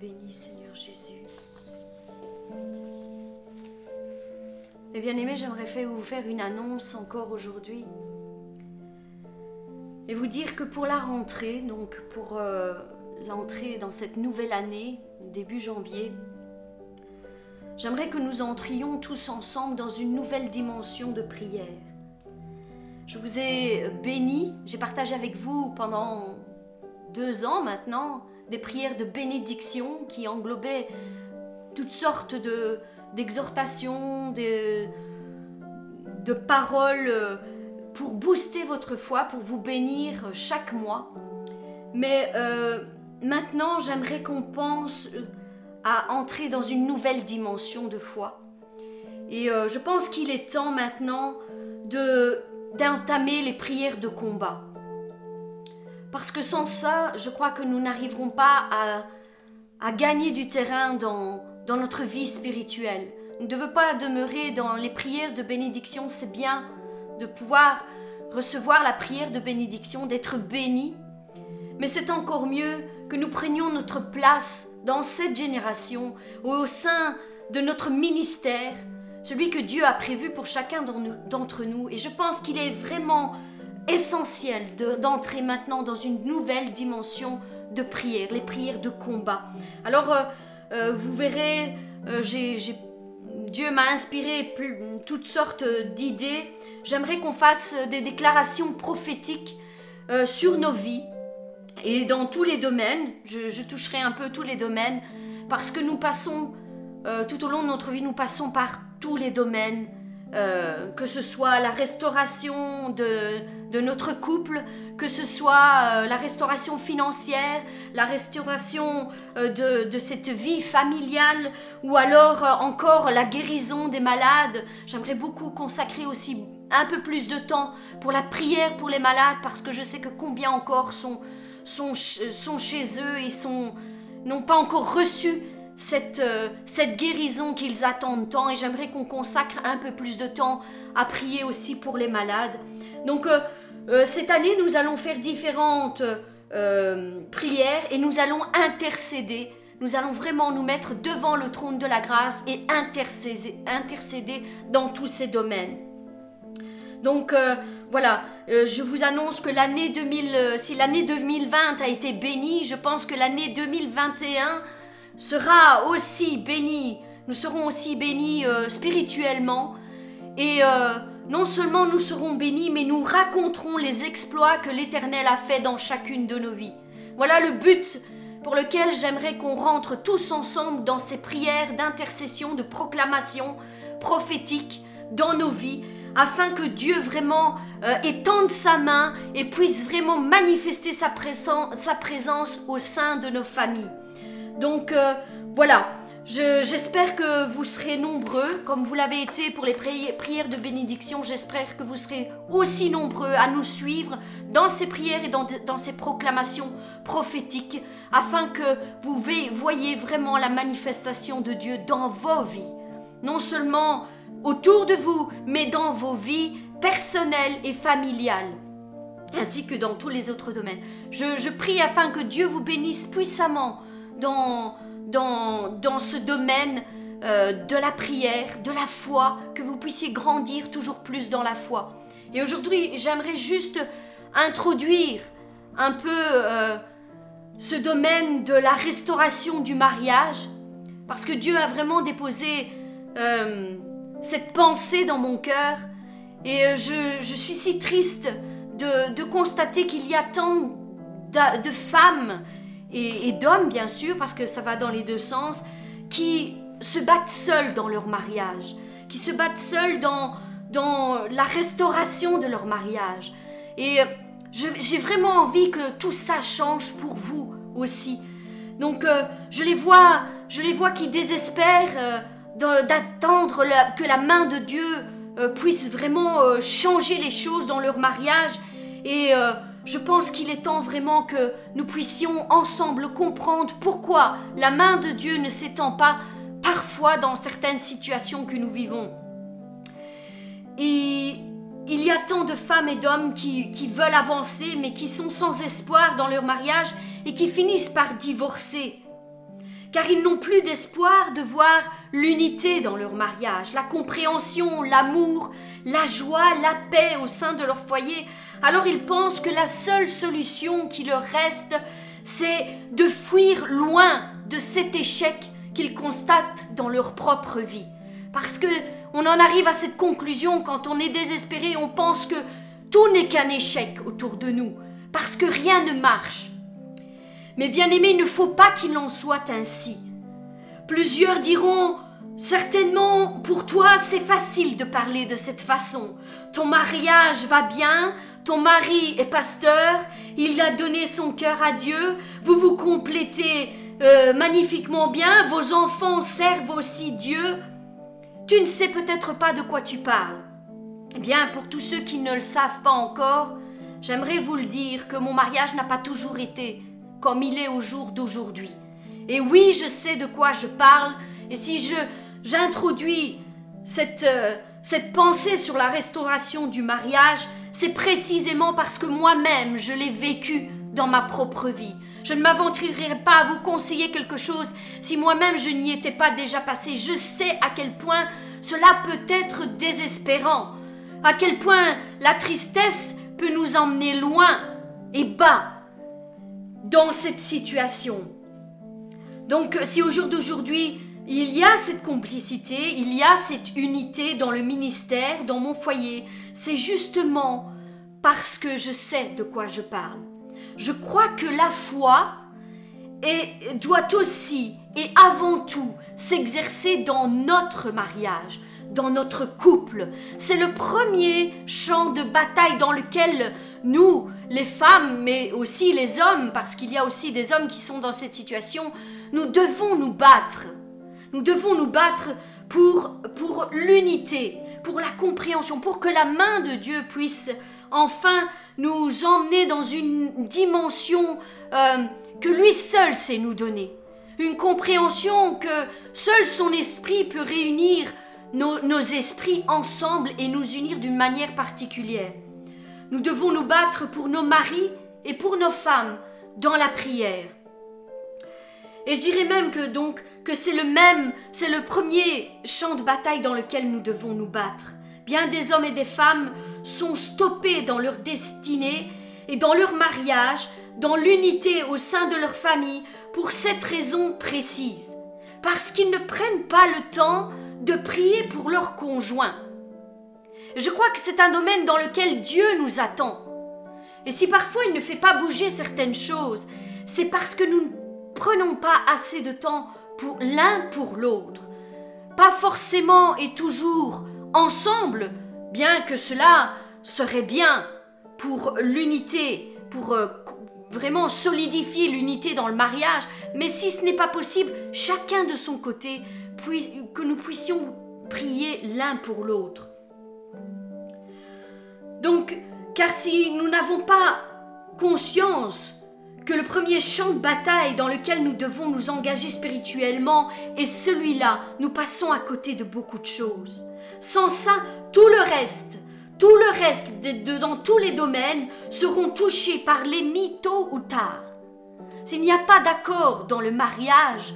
Béni Seigneur Jésus. Et bien aimé, j'aimerais vous faire une annonce encore aujourd'hui. Et vous dire que pour la rentrée, donc pour euh, l'entrée dans cette nouvelle année, début janvier, j'aimerais que nous entrions tous ensemble dans une nouvelle dimension de prière. Je vous ai béni, j'ai partagé avec vous pendant deux ans maintenant des prières de bénédiction qui englobaient toutes sortes de, d'exhortations, de, de paroles euh, pour booster votre foi, pour vous bénir chaque mois. Mais euh, maintenant, j'aimerais qu'on pense euh, à entrer dans une nouvelle dimension de foi. Et je pense qu'il est temps maintenant de d'entamer les prières de combat. Parce que sans ça, je crois que nous n'arriverons pas à, gagner du terrain dans, dans notre vie spirituelle. Nous ne devons pas demeurer dans les prières de bénédiction. C'est bien de pouvoir recevoir la prière de bénédiction, d'être béni. Mais c'est encore mieux que nous prenions notre place dans cette génération, au sein de notre ministère, celui que Dieu a prévu pour chacun d'entre nous. Et je pense qu'il est vraiment essentiel d'entrer maintenant dans une nouvelle dimension de prière, les prières de combat. Alors, euh, euh, vous verrez, euh, Dieu m'a inspiré toutes sortes d'idées. J'aimerais qu'on fasse des déclarations prophétiques sur nos vies et dans tous les domaines. Je, toucherai un peu tous les domaines parce que nous passons, tout au long de notre vie, nous passons par tous les domaines euh, que ce soit la restauration de, de, notre couple, que ce soit euh, la restauration financière, la restauration euh, de, de, cette vie familiale, ou alors encore la guérison des malades. J'aimerais beaucoup consacrer aussi un peu plus de temps pour la prière pour les malades, parce que je sais que combien encore sont, sont, sont chez eux et sont n'ont pas encore reçu cette, euh, cette guérison qu'ils attendent tant et j'aimerais qu'on consacre un peu plus de temps à prier aussi pour les malades. Donc euh, euh, cette année, nous allons faire différentes prières et nous allons intercéder. Nous allons vraiment nous mettre devant le trône de la grâce et intercéder, dans tous ces domaines. Donc voilà, je vous annonce que l'année 2000, si l'année 2020 a été bénie, je pense que l'année 2021 sera aussi béni, nous serons aussi bénis euh, spirituellement. Et euh, non seulement nous serons bénis, mais nous raconterons les exploits que l'Éternel a fait dans chacune de nos vies. Voilà le but pour lequel j'aimerais qu'on rentre tous ensemble dans ces prières d'intercession, de proclamation prophétique dans nos vies, afin que Dieu vraiment euh, étende sa main et puisse vraiment manifester sa, présence au sein de nos familles. Donc euh, voilà, j'espère que vous serez nombreux, comme vous l'avez été pour les prières de bénédiction. J'espère que vous serez aussi nombreux à nous suivre dans ces prières et dans, ces proclamations prophétiques, afin que vous voyez vraiment la manifestation de Dieu dans vos vies. Non seulement autour de vous, mais dans vos vies personnelles et familiales ainsi que dans tous les autres domaines. je prie afin que Dieu vous bénisse puissamment dans, dans, ce domaine euh, de la prière, de la foi, que vous puissiez grandir toujours plus dans la foi. Et aujourd'hui, j'aimerais juste introduire un peu euh, ce domaine de la restauration du mariage, parce que Dieu a vraiment déposé euh, cette pensée dans mon cœur, et je, suis si triste de constater qu'il y a tant de femmes et, d'hommes, bien sûr, parce que ça va dans les deux sens, qui se battent seuls dans leur mariage, qui se battent seuls dans, dans la restauration de leur mariage. Et j'ai vraiment envie que tout ça change pour vous aussi. Donc euh, je les vois, je les vois qui désespèrent euh, d'attendre que la main de Dieu euh, puisse vraiment changer les choses dans leur mariage et je pense qu'il est temps vraiment que nous puissions ensemble comprendre pourquoi la main de Dieu ne s'étend pas parfois dans certaines situations que nous vivons. Et il y a tant de femmes et d'hommes qui, veulent avancer mais qui sont sans espoir dans leur mariage et qui finissent par divorcer. car ils n'ont plus d'espoir de voir l'unité dans leur mariage, la compréhension, l'amour, la joie, la paix au sein de leur foyer. Alors ils pensent que la seule solution qui leur reste, c'est de fuir loin de cet échec qu'ils constatent dans leur propre vie. Parce que on en arrive à cette conclusion quand on est désespéré, on pense que tout n'est qu'un échec autour de nous, parce que rien ne marche. Mais bien aimé, il ne faut pas qu'il en soit ainsi. Plusieurs diront, certainement pour toi c'est facile de parler de cette façon. Ton mariage va bien, ton mari est pasteur, il a donné son cœur à Dieu, vous vous complétez euh, magnifiquement bien, vos enfants servent aussi Dieu. Tu ne sais peut-être pas de quoi tu parles. Eh bien, pour tous ceux qui ne le savent pas encore, j'aimerais vous le dire que mon mariage n'a pas toujours été comme il est au jour d'aujourd'hui. Et oui, je sais de quoi je parle, et si je j'introduis cette, euh, cette pensée sur la restauration du mariage, c'est précisément parce que moi-même je l'ai vécu dans ma propre vie. Je ne m'aventurerai pas à vous conseiller quelque chose si moi-même je n'y étais pas déjà passé. Je sais à quel point cela peut être désespérant, à quel point la tristesse peut nous emmener loin et bas dans cette situation. Donc si au jour d'aujourd'hui, il y a cette complicité, il y a cette unité dans le ministère, dans mon foyer, c'est justement parce que je sais de quoi je parle. Je crois que la foi doit aussi et avant tout s'exercer dans notre mariage, dans notre couple. C'est le premier champ de bataille dans lequel nous, les femmes, mais aussi les hommes, parce qu'il y a aussi des hommes qui sont dans cette situation, nous devons nous battre. Nous devons nous battre pour, pour l'unité, pour la compréhension, pour que la main de Dieu puisse enfin nous emmener dans une dimension euh, que lui seul sait nous donner. Une compréhension que seul son esprit peut réunir nos, nos esprits ensemble et nous unir d'une manière particulière. Nous devons nous battre pour nos maris et pour nos femmes dans la prière. Et je dirais même que donc que c'est le même, c'est le premier champ de bataille dans lequel nous devons nous battre. Bien des hommes et des femmes sont stoppés dans leur destinée et dans leur mariage, dans l'unité au sein de leur famille, pour cette raison précise. Parce qu'ils ne prennent pas le temps de prier pour leur conjoint. Je crois que c'est un domaine dans lequel Dieu nous attend. Et si parfois il ne fait pas bouger certaines choses, c'est parce que nous ne prenons pas assez de temps l'un pour l'autre. Pas forcément et toujours ensemble, bien que cela serait bien pour l'unité, pour euh, vraiment solidifier l'unité dans le mariage, mais si ce n'est pas possible, chacun de son côté, que nous puissions prier l'un pour l'autre. Donc, car si nous n'avons pas conscience que le premier champ de bataille dans lequel nous devons nous engager spirituellement est celui-là, nous passons à côté de beaucoup de choses. Sans ça, tout le reste, tout le reste dans tous les domaines seront touchés par l'ennemi tôt ou tard. S'il n'y a pas d'accord dans le mariage,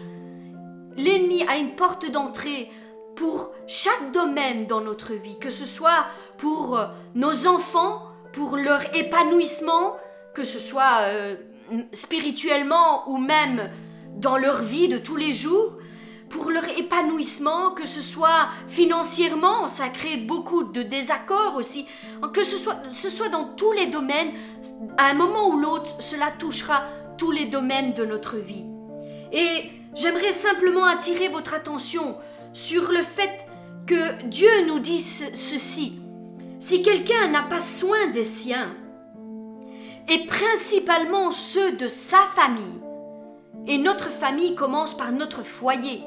l'ennemi a une porte d'entrée pour chaque domaine dans notre vie, que ce soit pour euh, nos enfants, pour leur épanouissement, que ce soit euh, spirituellement ou même dans leur vie de tous les jours, pour leur épanouissement, que ce soit financièrement, ça crée beaucoup de désaccords aussi, que ce soit, ce soit dans tous les domaines, à un moment ou l'autre, cela touchera tous les domaines de notre vie. Et j'aimerais simplement attirer votre attention sur le fait que Dieu nous dit ceci. Si quelqu'un n'a pas soin des siens, et principalement ceux de sa famille, et notre famille commence par notre foyer,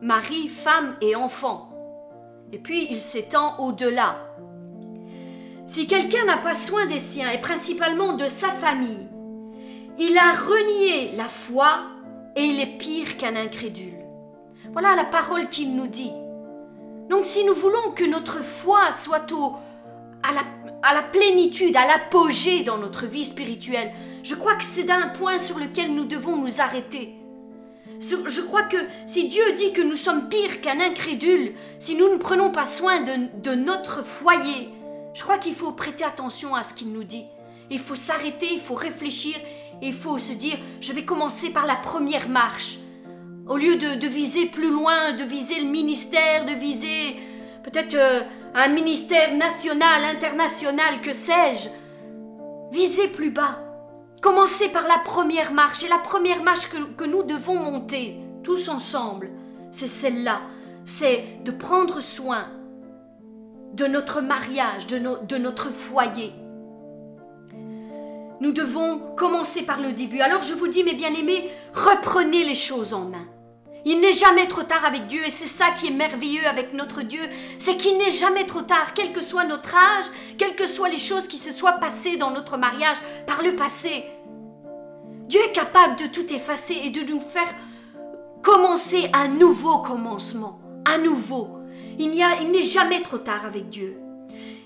mari, femme et enfant, et puis il s'étend au-delà. Si quelqu'un n'a pas soin des siens, et principalement de sa famille, il a renié la foi et il est pire qu'un incrédule. Voilà la parole qu'il nous dit. Donc si nous voulons que notre foi soit au, à, la, à la plénitude, à l'apogée dans notre vie spirituelle, je crois que c'est un point sur lequel nous devons nous arrêter. Je crois que si Dieu dit que nous sommes pires qu'un incrédule, si nous ne prenons pas soin de, notre foyer, je crois qu'il faut prêter attention à ce qu'il nous dit. Il faut s'arrêter, il faut réfléchir, il faut se dire, je vais commencer par la première marche. Au lieu de, viser plus loin, de viser le ministère, de viser peut-être euh, un ministère national, international, que sais-je, visez plus bas. Commencez par la première marche, et la première marche que, nous devons monter, tous ensemble, c'est celle-là, c'est de prendre soin de notre mariage, de, de notre foyer. Nous devons commencer par le début. Alors je vous dis, mes bien-aimés, reprenez les choses en main. Il n'est jamais trop tard avec Dieu et c'est ça qui est merveilleux avec notre Dieu, c'est qu'il n'est jamais trop tard, quel que soit notre âge, quelles que soient les choses qui se soient passées dans notre mariage par le passé. Dieu est capable de tout effacer et de nous faire commencer un nouveau commencement, un nouveau. Il n'est jamais trop tard avec Dieu.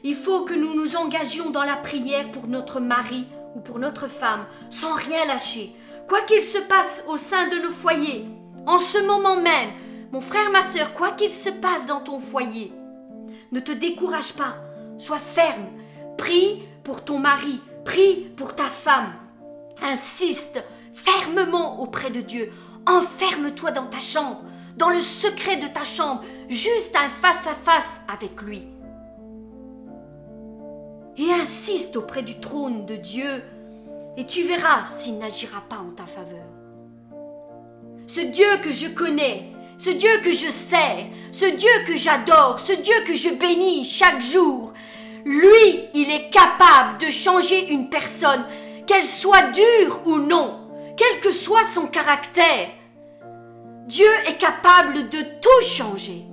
Il faut que nous nous engagions dans la prière pour notre mari ou pour notre femme, sans rien lâcher. Quoi qu'il se passe au sein de nos foyers, en ce moment même, mon frère, ma sœur, quoi qu'il se passe dans ton foyer, ne te décourage pas, sois ferme, prie pour ton mari, prie pour ta femme. Insiste fermement auprès de Dieu, enferme-toi dans ta chambre, dans le secret de ta chambre, juste un face-à-face avec lui. Et insiste auprès du trône de Dieu, et tu verras s'il n'agira pas en ta faveur ce Dieu que je connais, ce Dieu que je sais, ce Dieu que j'adore, ce Dieu que je bénis chaque jour, lui, il est capable de changer une personne, qu'elle soit dure ou non, quel que soit son caractère. Dieu est capable de tout changer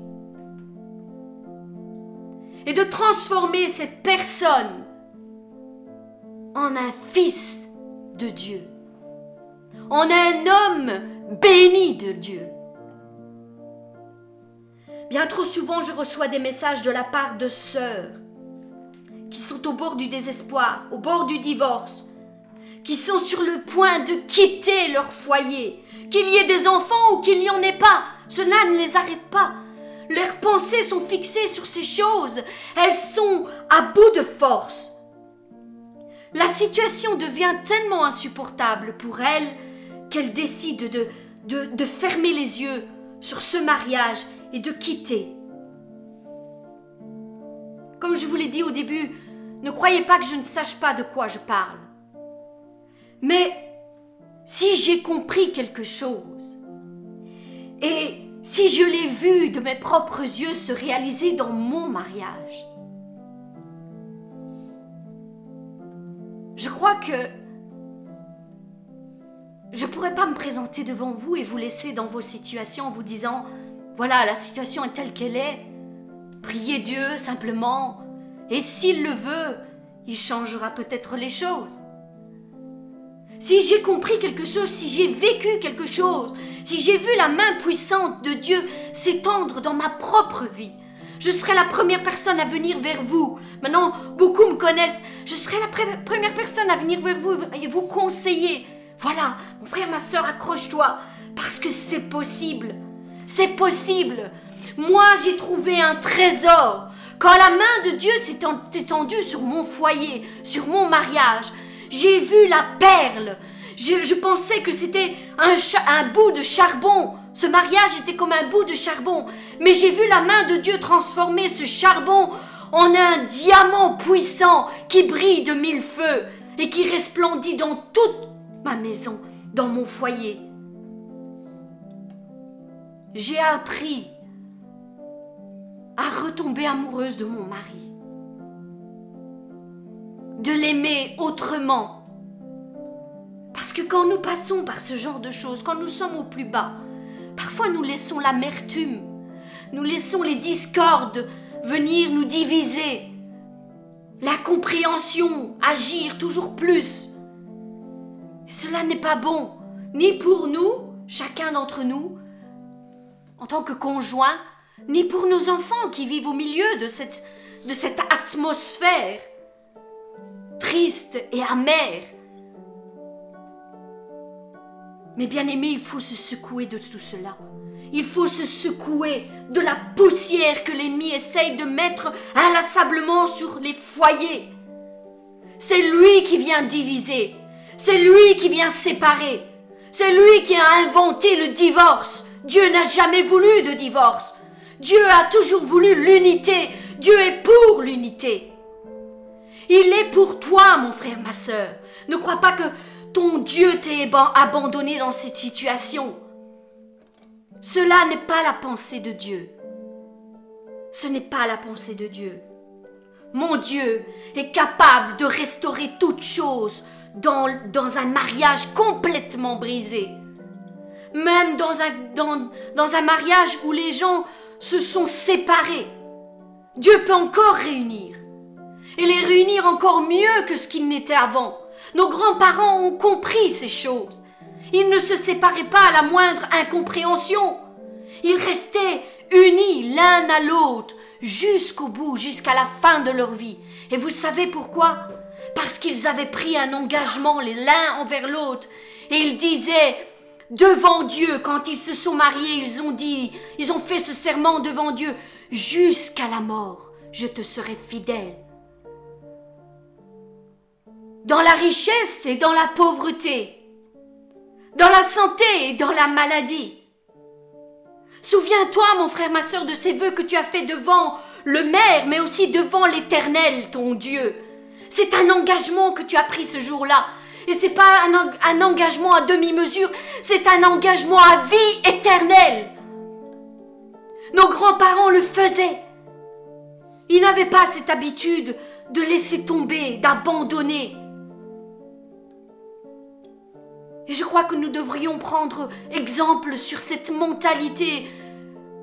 et de transformer cette personne en un fils de Dieu, en un homme béni de Dieu. Bien trop souvent, je reçois des messages de la part de sœurs qui sont au bord du désespoir, au bord du divorce, qui sont sur le point de quitter leur foyer, qu'il y ait des enfants ou qu'il n'y en ait pas. Cela ne les arrête pas. Leurs pensées sont fixées sur ces choses. Elles sont à bout de force. La situation devient tellement insupportable pour elles qu'elles décident de, de, fermer les yeux sur ce mariage et de quitter. Comme je vous l'ai dit au début, ne croyez pas que je ne sache pas de quoi je parle. Mais si j'ai compris quelque chose, et si je l'ai vu de mes propres yeux se réaliser dans mon mariage, je crois que je ne pourrais pas me présenter devant vous et vous laisser dans vos situations en vous disant voilà, la situation est telle qu'elle est. Priez Dieu simplement, et s'il le veut, il changera peut-être les choses. Si j'ai compris quelque chose, si j'ai vécu quelque chose, si j'ai vu la main puissante de Dieu s'étendre dans ma propre vie, je serai la première personne à venir vers vous. Maintenant, beaucoup me connaissent. Je serai la première personne à venir vers vous et vous conseiller, voilà, mon frère, ma soeur, accroche-toi, parce que c'est possible. C'est possible. Moi, j'ai trouvé un trésor. Quand la main de Dieu s'est étendue sur mon foyer, sur mon mariage, j'ai vu la perle. Je, pensais que c'était un, un bout de charbon. Ce mariage était comme un bout de charbon. Mais j'ai vu la main de Dieu transformer ce charbon en un diamant puissant qui brille de mille feux et qui resplendit dans toute ma maison, dans mon foyer. J'ai appris à retomber amoureuse de mon mari, de l'aimer autrement. Parce que quand nous passons par ce genre de choses, quand nous sommes au plus bas, parfois nous laissons l'amertume, nous laissons les discordes venir nous diviser, la compréhension agir toujours plus. Cela n'est pas bon, ni pour nous, chacun d'entre nous, en tant que conjoint, ni pour nos enfants qui vivent au milieu de cette, de cette atmosphère triste et amère. Mais bien aimé, il faut se secouer de tout cela. Il faut se secouer de la poussière que l'ennemi essaye de mettre inlassablement sur les foyers. C'est lui qui vient diviser. C'est lui qui vient séparer. C'est lui qui a inventé le divorce. Dieu n'a jamais voulu de divorce. Dieu a toujours voulu l'unité. Dieu est pour l'unité. Il est pour toi, mon frère, ma sœur. Ne crois pas que ton Dieu t'ait abandonné dans cette situation. Cela n'est pas la pensée de Dieu. Ce n'est pas la pensée de Dieu. Mon Dieu est capable de restaurer toute chose dans, un mariage complètement brisé. Même dans un, dans, dans un mariage où les gens se sont séparés. Dieu peut encore réunir. Et les réunir encore mieux que ce qu'ils n'étaient avant. Nos grands-parents ont compris ces choses. Ils ne se séparaient pas à la moindre incompréhension. Ils restaient unis l'un à l'autre jusqu'au bout, jusqu'à la fin de leur vie. Et vous savez pourquoi? Parce qu'ils avaient pris un engagement l'un envers l'autre. Et ils disaient, devant Dieu, quand ils se sont mariés, ils ont dit, ils ont fait ce serment devant Dieu, jusqu'à la mort, je te serai fidèle. Dans la richesse et dans la pauvreté, dans la santé et dans la maladie. Souviens-toi, mon frère, ma sœur, de ces vœux que tu as faits devant le Maire, mais aussi devant l'Éternel, ton Dieu. C'est un engagement que tu as pris ce jour-là. Et c'est pas un, un, engagement à demi-mesure, c'est un engagement à vie éternelle. Nos grands-parents le faisaient. Ils n'avaient pas cette habitude de laisser tomber, d'abandonner. Et je crois que nous devrions prendre exemple sur cette mentalité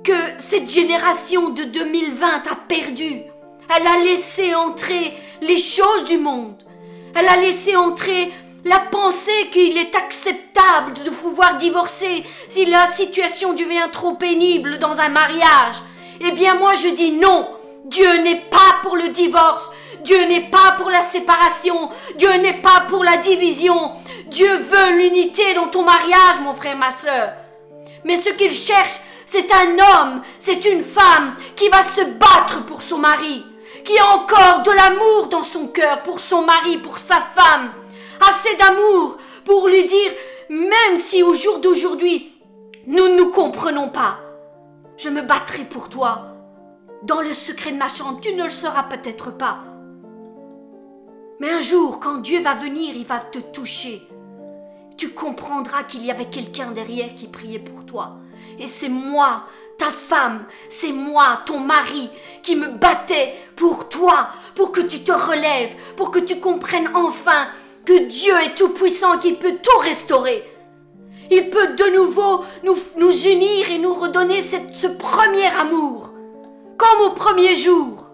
que cette génération de 2020 a perdue. Elle a laissé entrer les choses du monde. Elle a laissé entrer la pensée qu'il est acceptable de pouvoir divorcer si la situation devient trop pénible dans un mariage. Eh bien moi je dis non. Dieu n'est pas pour le divorce. Dieu n'est pas pour la séparation. Dieu n'est pas pour la division. Dieu veut l'unité dans ton mariage, mon frère, ma soeur. Mais ce qu'il cherche, c'est un homme, c'est une femme qui va se battre pour son mari, qui a encore de l'amour dans son cœur pour son mari, pour sa femme. Assez d'amour pour lui dire, même si au jour d'aujourd'hui, nous ne nous comprenons pas, je me battrai pour toi. Dans le secret de ma chambre, tu ne le sauras peut-être pas. Mais un jour, quand Dieu va venir, il va te toucher tu comprendras qu'il y avait quelqu'un derrière qui priait pour toi. Et c'est moi, ta femme, c'est moi, ton mari, qui me battais pour toi, pour que tu te relèves, pour que tu comprennes enfin que Dieu est tout-puissant, qu'il peut tout restaurer. Il peut de nouveau nous, nous unir et nous redonner ce premier amour, comme au premier jour,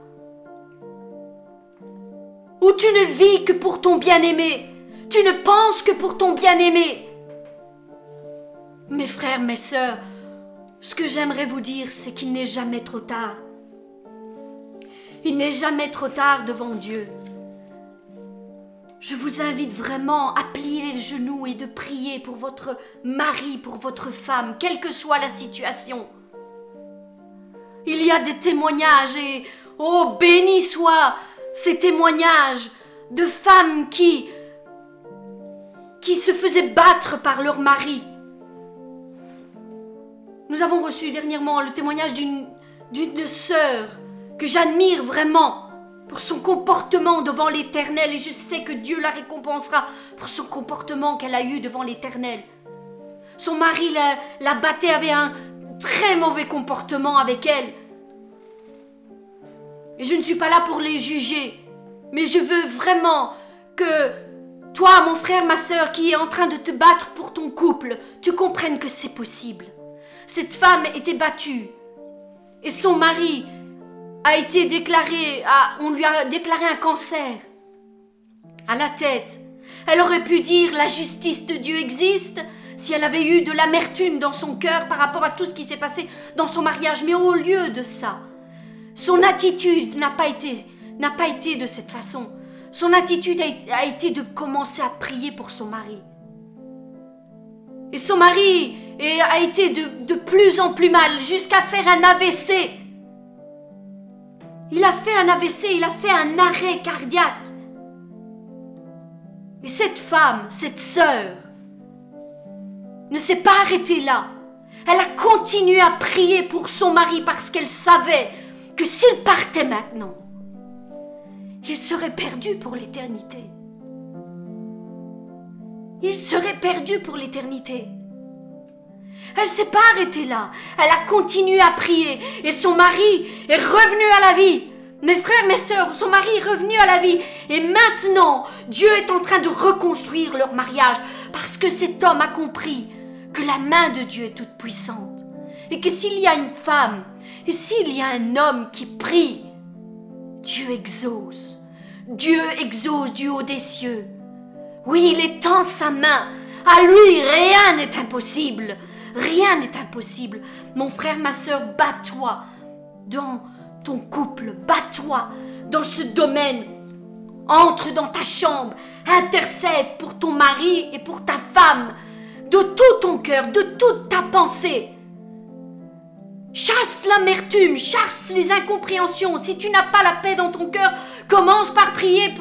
où tu ne vis que pour ton bien-aimé, tu ne penses que pour ton bien-aimé. Mes frères, mes sœurs, ce que j'aimerais vous dire, c'est qu'il n'est jamais trop tard. Il n'est jamais trop tard devant Dieu. Je vous invite vraiment à plier les genoux et de prier pour votre mari, pour votre femme, quelle que soit la situation. Il y a des témoignages et, oh, béni soient ces témoignages de femmes qui, qui se faisaient battre par leur mari. Nous avons reçu dernièrement le témoignage d'une d'une sœur que j'admire vraiment pour son comportement devant l'Éternel et je sais que Dieu la récompensera pour son comportement qu'elle a eu devant l'Éternel. Son mari la, la battait, avait un très mauvais comportement avec elle. Et je ne suis pas là pour les juger, mais je veux vraiment que toi, mon frère, ma sœur, qui est en train de te battre pour ton couple, tu comprennes que c'est possible. Cette femme était battue et son mari a été déclaré, on lui a déclaré un cancer à la tête. Elle aurait pu dire la justice de Dieu existe si elle avait eu de l'amertume dans son cœur par rapport à tout ce qui s'est passé dans son mariage. Mais au lieu de ça, son attitude n'a pas été, n'a pas été de cette façon. Son attitude a été de commencer à prier pour son mari. Et son mari a été de, de plus en plus mal jusqu'à faire un AVC. Il a fait un AVC, il a fait un arrêt cardiaque. Et cette femme, cette sœur, ne s'est pas arrêtée là. Elle a continué à prier pour son mari parce qu'elle savait que s'il partait maintenant, il serait perdu pour l'éternité. Il serait perdu pour l'éternité. Elle s'est pas arrêtée là. Elle a continué à prier et son mari est revenu à la vie. Mes frères, mes sœurs, son mari est revenu à la vie. Et maintenant, Dieu est en train de reconstruire leur mariage parce que cet homme a compris que la main de Dieu est toute puissante. Et que s'il y a une femme et s'il y a un homme qui prie, Dieu exauce. Dieu exauce du haut des cieux. Oui, il en sa main. À lui, rien n'est impossible. Rien n'est impossible. Mon frère, ma sœur, bats-toi dans ton couple, bats-toi dans ce domaine. Entre dans ta chambre, intercède pour ton mari et pour ta femme, de tout ton cœur, de toute ta pensée. Chasse l'amertume, chasse les incompréhensions. Si tu n'as pas la paix dans ton cœur, commence par prier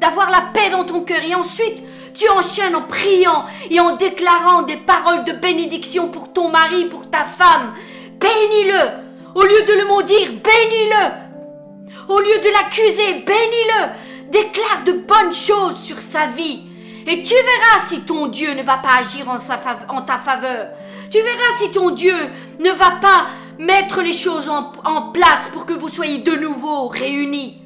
d'avoir la paix dans ton cœur. Et ensuite, tu enchaînes en priant et en déclarant des paroles de bénédiction pour ton mari, pour ta femme. Bénis-le. Au lieu de le maudire, bénis-le. Au lieu de l'accuser, bénis-le. Déclare de bonnes choses sur sa vie. Et tu verras si ton Dieu ne va pas agir en, ta faveur. Tu verras si ton Dieu ne va pas mettre les choses en place pour que vous soyez de nouveau réunis.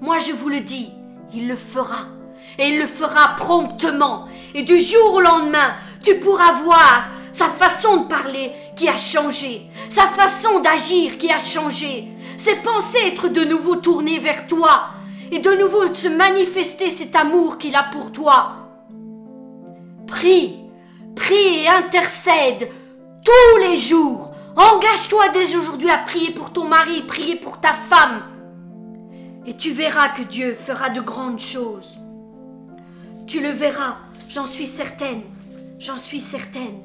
Moi je vous le dis, il le fera. Et il le fera promptement. Et du jour au lendemain, tu pourras voir sa façon de parler qui a changé, sa façon d'agir qui a changé, ses pensées être de nouveau tournées vers toi et de nouveau se manifester cet amour qu'il a pour toi. Prie, prie et intercède tous les jours. Engage-toi dès aujourd'hui à prier pour ton mari, prier pour ta femme. Et tu verras que Dieu fera de grandes choses. Tu le verras, j'en suis certaine, j'en suis certaine.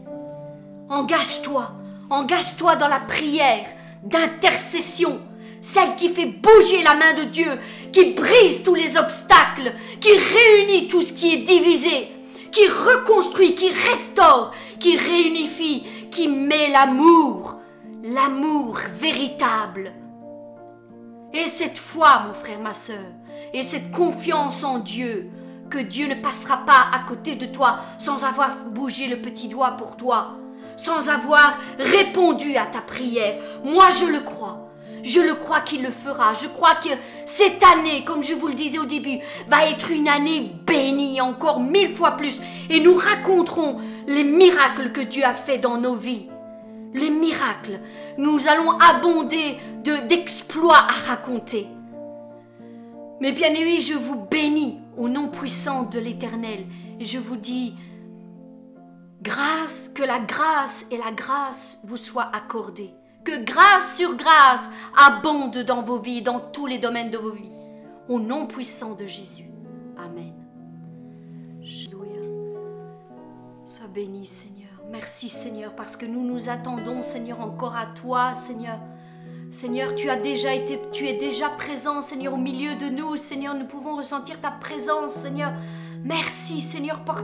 Engage-toi, engage-toi dans la prière d'intercession, celle qui fait bouger la main de Dieu, qui brise tous les obstacles, qui réunit tout ce qui est divisé, qui reconstruit, qui restaure, qui réunifie, qui met l'amour, l'amour véritable. Et cette foi, mon frère, ma soeur, et cette confiance en Dieu, que Dieu ne passera pas à côté de toi sans avoir bougé le petit doigt pour toi, sans avoir répondu à ta prière. Moi, je le crois. Je le crois qu'il le fera. Je crois que cette année, comme je vous le disais au début, va être une année bénie encore mille fois plus. Et nous raconterons les miracles que Dieu a fait dans nos vies. Les miracles. Nous allons abonder d'exploits à raconter. Mais bien aimé, je vous bénis au nom puissant de l'Éternel. Et je vous dis, grâce, que la grâce et la grâce vous soient accordées. Que grâce sur grâce abonde dans vos vies, dans tous les domaines de vos vies. Au nom puissant de Jésus. Amen. Alléluia. Sois béni, Seigneur. Merci, Seigneur, parce que nous nous attendons, Seigneur, encore à toi, Seigneur. Seigneur, tu es déjà présent, Seigneur, au milieu de nous. Seigneur, nous pouvons ressentir ta présence, Seigneur. Merci, Seigneur, pour,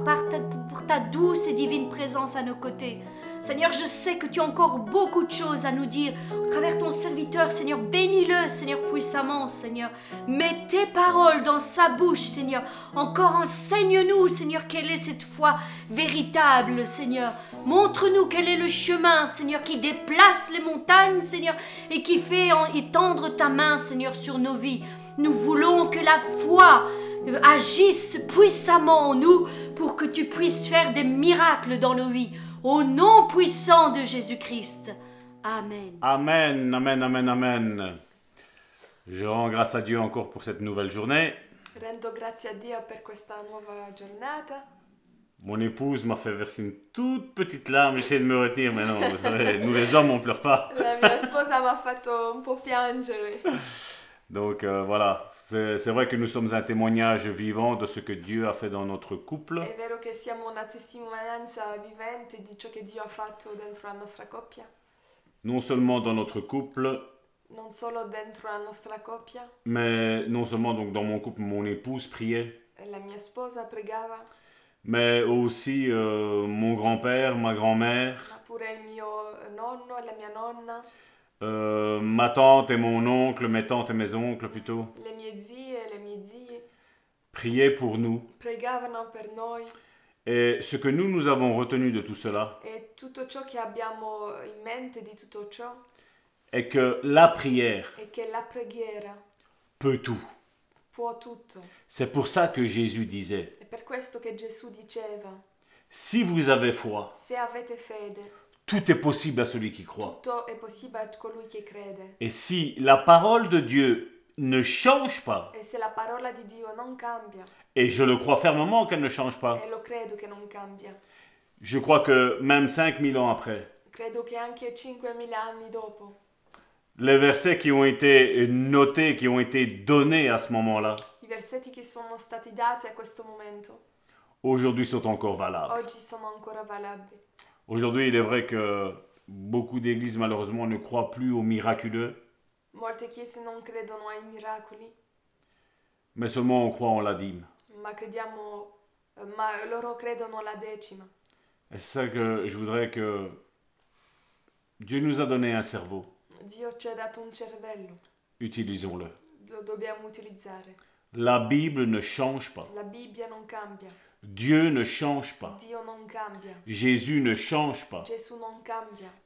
pour ta douce et divine présence à nos côtés. Seigneur, je sais que tu as encore beaucoup de choses à nous dire au travers ton serviteur. Seigneur, bénis-le, Seigneur, puissamment, Seigneur. Mets tes paroles dans sa bouche, Seigneur. Encore enseigne-nous, Seigneur, quelle est cette foi véritable, Seigneur. Montre-nous quel est le chemin, Seigneur, qui déplace les montagnes, Seigneur, et qui fait étendre ta main, Seigneur, sur nos vies. Nous voulons que la foi agisse puissamment en nous pour que tu puisses faire des miracles dans nos vies. Au nom puissant de Jésus-Christ. Amen. Amen, amen, amen, amen. Je rends grâce à Dieu encore pour cette nouvelle journée. Rendo grazie a Dio per questa nuova giornata. Mon épouse m'a fait verser une toute petite larme, j'essaie de me retenir, mais non, vous savez, nous les hommes, on pleure pas. La mia sposa mi ha fatto un po' piangere. Donc euh, voilà, c'est vrai que nous sommes un témoignage vivant de ce que Dieu a fait dans notre couple. È vero che siamo una testimonianza vivente di ciò che Dio ha fatto dentro la nostra coppia, Non seulement dans notre couple, non solo dentro la nostra coppia. mais non seulement donc dans mon couple, mon épouse priait, e La mia sposa pregava, mais aussi euh, mon grand-père, ma grand-mère, pure il mio nonno e la mia nonna, euh, ma tante et mon oncle, mes tantes et mes oncles plutôt, le mie zie e le mie zie priaient pour nous. pregavano per noi Et ce que nous, nous avons retenu de tout cela e tutto ciò che abbiamo in mente di tutto ciò est que la prière è che la preghiera peut tout. può tutto. C'est pour ça que Jésus disait, È per questo che Gesù diceva, si vous avez foi, se avete fede, tout est possible à celui qui croit. Et si la parole de Dieu ne change pas, E se la parola di Dio non cambia, et je le crois fermement qu'elle ne change pas, e lo credo che non cambia, je crois que même 5000 ans après, credo che anche 5.000 anni dopo, les versets qui ont été notés, qui ont été donnés à ce moment-là, i versetti che sono stati dati a questo momento, aujourd'hui sont encore valables. oggi sono ancora valabili. Aujourd'hui, il est vrai que beaucoup d'églises, malheureusement, ne croient plus au miraculeux, Molte chiese non credono ai miracoli, mais seulement on croit en la dîme. ma crediamo, ma loro credono alla decima. Et c'est ça que je voudrais que Dieu nous a donné un cerveau. Dio ci ha dato un cervello, Utilisons-le. lo dobbiamo utilizzare. La Bible ne change pas. La Bibbia non cambia, Dieu ne change pas. Jésus ne change pas.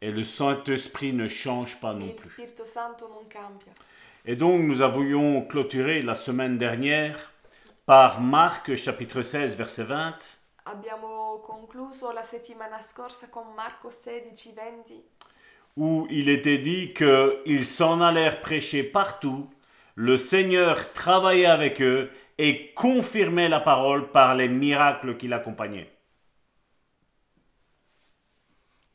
Et le Saint-Esprit ne change pas non plus. Et donc nous avions clôturé la semaine dernière par Marc chapitre 16 verset 20 Abbiamo concluso la settimana scorsa con Marco 16, 20, où il était dit qu'ils s'en allèrent prêcher partout, le Seigneur travaillait avec eux et confirmait la parole par les miracles qui l'accompagnaient.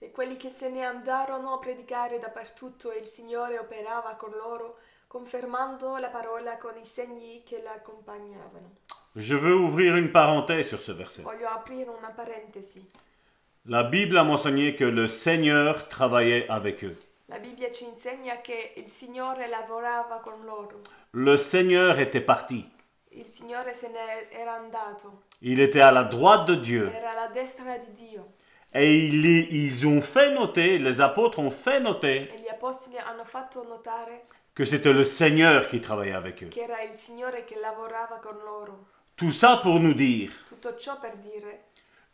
e quelli che se ne andarono a predicare dappertutto e il Signore operava con loro, confermando la parola con i segni che la accompagnavano. Je veux ouvrir une parenthèse sur ce verset. Voglio aprire una parentesi. La Bible a mentionné que le Seigneur travaillait avec eux. La Bibbia ci insegna che il Signore lavorava con loro. Le Seigneur était parti. Il Signore se ne era andato, Il était à la droite de Dieu. era alla destra di Dio Et ils, ils ont fait noter, les apôtres ont fait noter e gli apostoli hanno fatto notare que c'était le Seigneur qui travaillait avec eux. che era il Signore che lavorava con loro. Tout ça pour nous dire Tutto ciò per dire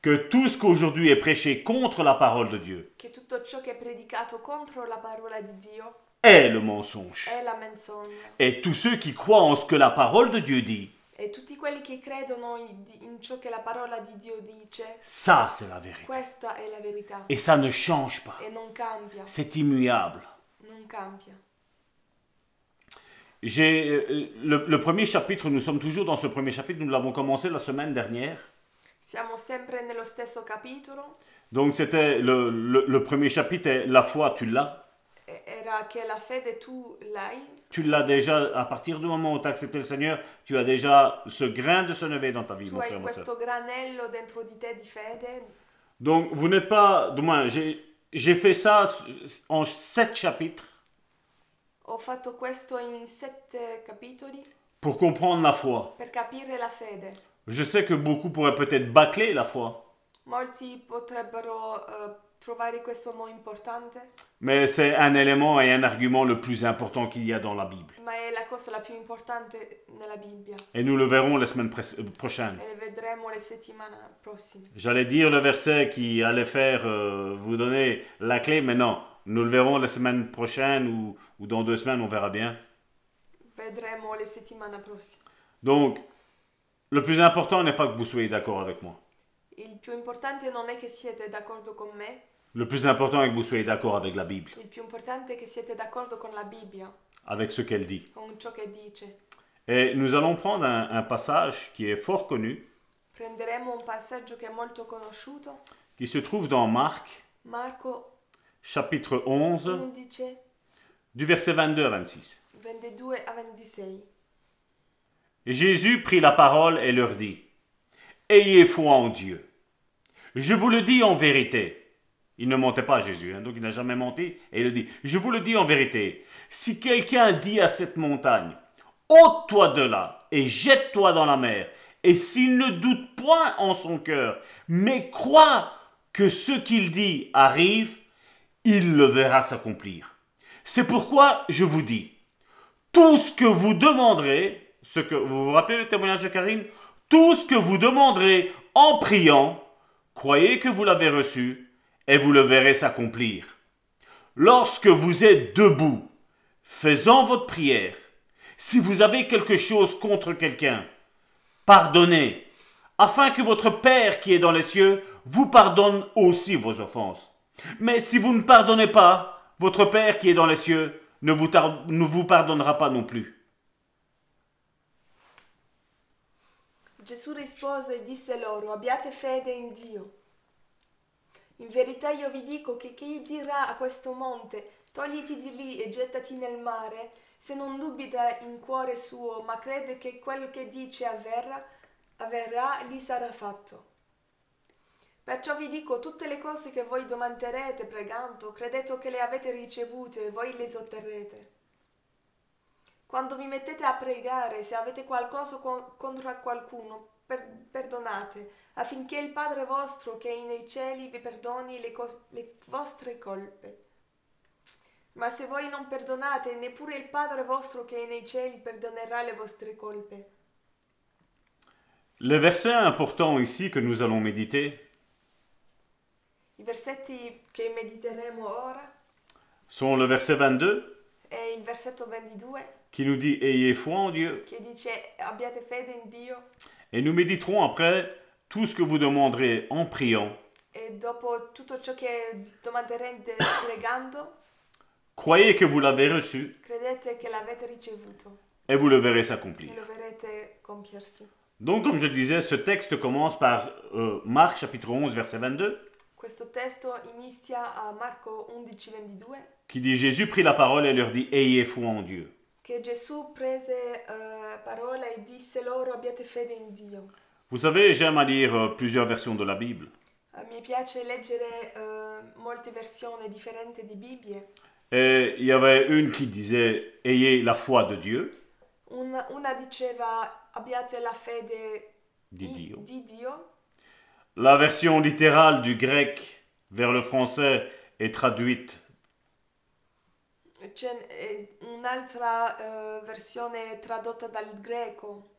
que tout ce qu'aujourd'hui est prêché contre la parole de Dieu che tutto ciò che è predicato contro la parola di Dio est le mensonge. è la menzogna. Et tous ceux qui croient en ce que la parole de Dieu dit, E tutti quelli che credono in ciò che la parola di Dio dice, ça c'est la vérité. questa è la verità. Et ça ne change pas. E non cambia, C'est immuable. non cambia. Euh, le, le premier chapitre, nous sommes toujours dans ce premier chapitre, nous l'avons commencé la semaine dernière. Siamo sempre nello stesso capitolo. Donc c'était le, le- le premier chapitre, est la foi, tu l'as. Tu l'as déjà, à partir du moment où tu as accepté le Seigneur, tu as déjà ce grain de se lever dans ta vie, tu mon frère, questo granello dentro di te di fede? Donc vous n'êtes pas, du moins, j'ai fait ça en sept chapitres Ho fatto questo in sette capitoli? Pour comprendre la foi. per capire la fede. Je sais que beaucoup pourraient peut-être bâcler la foi, Molti potrebbero eh, trovare questo non importante, mais c'est un élément et un argument le plus important qu'il y a dans la Bible. ma è la cosa la più importante nella Bibbia Et nous le verrons la semaine euh, prochaine. e le vedremo le settimane prossime. J'allais dire le verset qui allait faire euh, vous donner la clé, mais non, nous le verrons la semaine prochaine ou, ou dans deux semaines, on verra bien. Vedremo le settimane prossime. Donc, le plus important n'est pas que vous soyez d'accord avec moi. Il più importante non è che siete d'accordo con me, Le plus important est que vous soyez d'accord avec la Bible, il più importante è che siete d'accordo con la Bibbia, avec ce qu'elle dit. con ciò che dice. Et nous allons prendre un, un passage qui est fort connu, Prenderemo un passaggio che è molto conosciuto, qui se trouve dans Marc, Marco chapitre 11, 11, du verset 22 à 26. 22 a 26. Et Jésus prit la parole et leur dit, Ayez foi en Dieu. Je vous le dis en vérité. Il ne mentait pas Jésus, hein, donc il n'a jamais menti, et il le dit, je vous le dis en vérité, si quelqu'un dit à cette montagne, ôte-toi de là et jette-toi dans la mer, et s'il ne doute point en son cœur, mais croit que ce qu'il dit arrive, il le verra s'accomplir. C'est pourquoi je vous dis, tout ce que vous demanderez, ce que vous vous rappelez le témoignage de Karine, tout ce que vous demanderez en priant, croyez que vous l'avez reçu et vous le verrez s'accomplir. Lorsque vous êtes debout, faisant votre prière, si vous avez quelque chose contre quelqu'un, pardonnez, afin que votre Père qui est dans les cieux vous pardonne aussi vos offenses. Mais si vous ne pardonnez pas, votre Père qui est dans les cieux ne vous, pardonnera pas non plus. Gesù rispose e disse loro, abbiate fede in Dio. In verità io vi dico che chi dirà a questo monte, togliti di lì e gettati nel mare, se non dubita in cuore suo, ma crede che quello che dice avverrà, avverrà, gli sarà fatto. Perciò vi dico, tutte le cose che voi domanderete pregando, credete che le avete ricevute e voi le otterrete. Quando vi mettete a pregare, se avete qualcosa co- contro qualcuno, per- perdonate, affinché il Padre vostro che è nei cieli vi perdoni le, co- le vostre colpe. Ma se voi non perdonate, neppure il Padre vostro che è nei cieli perdonerà le vostre colpe. Le verset important ici que nous allons méditer I versetti che mediteremo ora sont le verset 22 è il versetto 22 qui nous dit Ayez foi en Dieu. che dice abbiate fede in Dio Et nous méditerons après tout ce que vous demanderez en priant. e dopo tutto ciò che domanderete pregando, Croyez que vous l'avez reçu credete che l'avete ricevuto et vous le verrez e s'accomplir. lo compiersi. Donc, comme je le disais, ce texte commence par euh, Marc chapitre 11, verset 22, Questo testo inizia a Marco 11, 22, qui dit Jésus prit la parole et leur dit Ayez foi en Dieu. Che Gesù prese eh, parola e disse loro abbiate fede in Dio. Vous savez, j'aime à lire euh, plusieurs versions de la Bible. Eh, mi piace leggere eh, molte versioni differenti di Bibbie. Et il y avait une qui disait Ayez la foi de Dieu, Una, una diceva abbiate la fede dit in- Dio. di Dio. La version littérale du grec vers le français est traduite C'è eh, un'altra eh, versione tradotta dal greco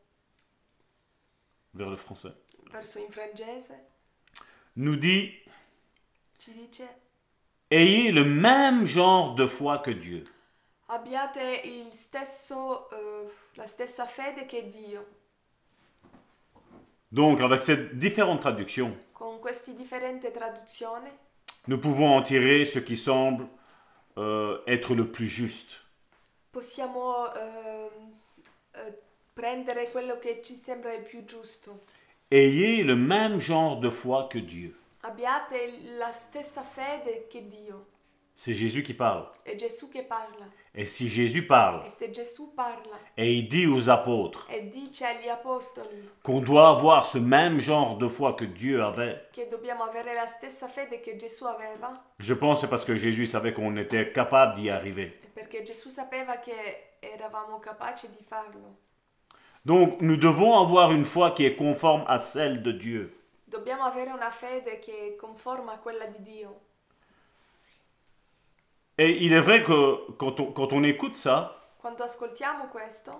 vers le français. verso in francese. Nous dit Ci dice Ayez le même genre de foi que Dieu. abbiate il stesso, eh, la stessa fede che Dio. Donc, avec ces différentes traductions, Con queste differenti traduzioni nous pouvons en tirer ce qui semble euh, être le plus juste. possiamo ehm, eh, prendere quello che ci sembra il più giusto. Ayez le même genre de foi que Dieu. Abbiate la stessa fede che Dio. C'est Jésus qui parle. Et si Jésus parle E se Gesù parla et il dit aux apôtres e dice agli apostoli qu'on doit avoir ce même genre de foi que Dieu avait, che dobbiamo avere la stessa fede che Gesù aveva, je pense que c'est parce que Jésus savait qu'on était capable d'y arriver. è perché Gesù sapeva che eravamo capaci di farlo. Donc nous devons avoir une foi qui est conforme à celle de Dieu. Dobbiamo avere una fede che è conforme a quella di Dio. Et il est vrai que quand on, quand on écoute ça, Quando ascoltiamo questo,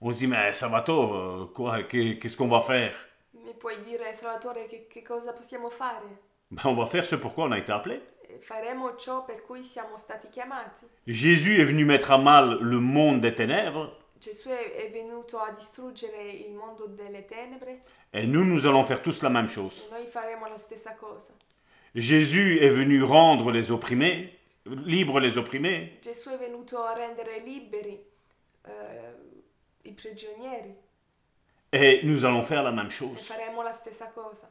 on se dit mais Salvatore, euh, quoi, qu'est- qu'est-ce qu'on va faire? mi puoi dire, Salvatore, che, che cosa possiamo fare? ben, On va faire ce pourquoi on a été appelé. E faremo ciò per cui siamo stati chiamati. Jésus est venu mettre à mal le monde des ténèbres Gesù è, è venuto a distruggere il mondo delle tenebre et nous, nous allons faire tous la même chose. e noi faremo la stessa cosa. Jésus est venu rendre les opprimés, libres les opprimés, Gesù è venuto a rendere liberi eh, i prigionieri et nous allons faire la même e chose. faremo la stessa cosa.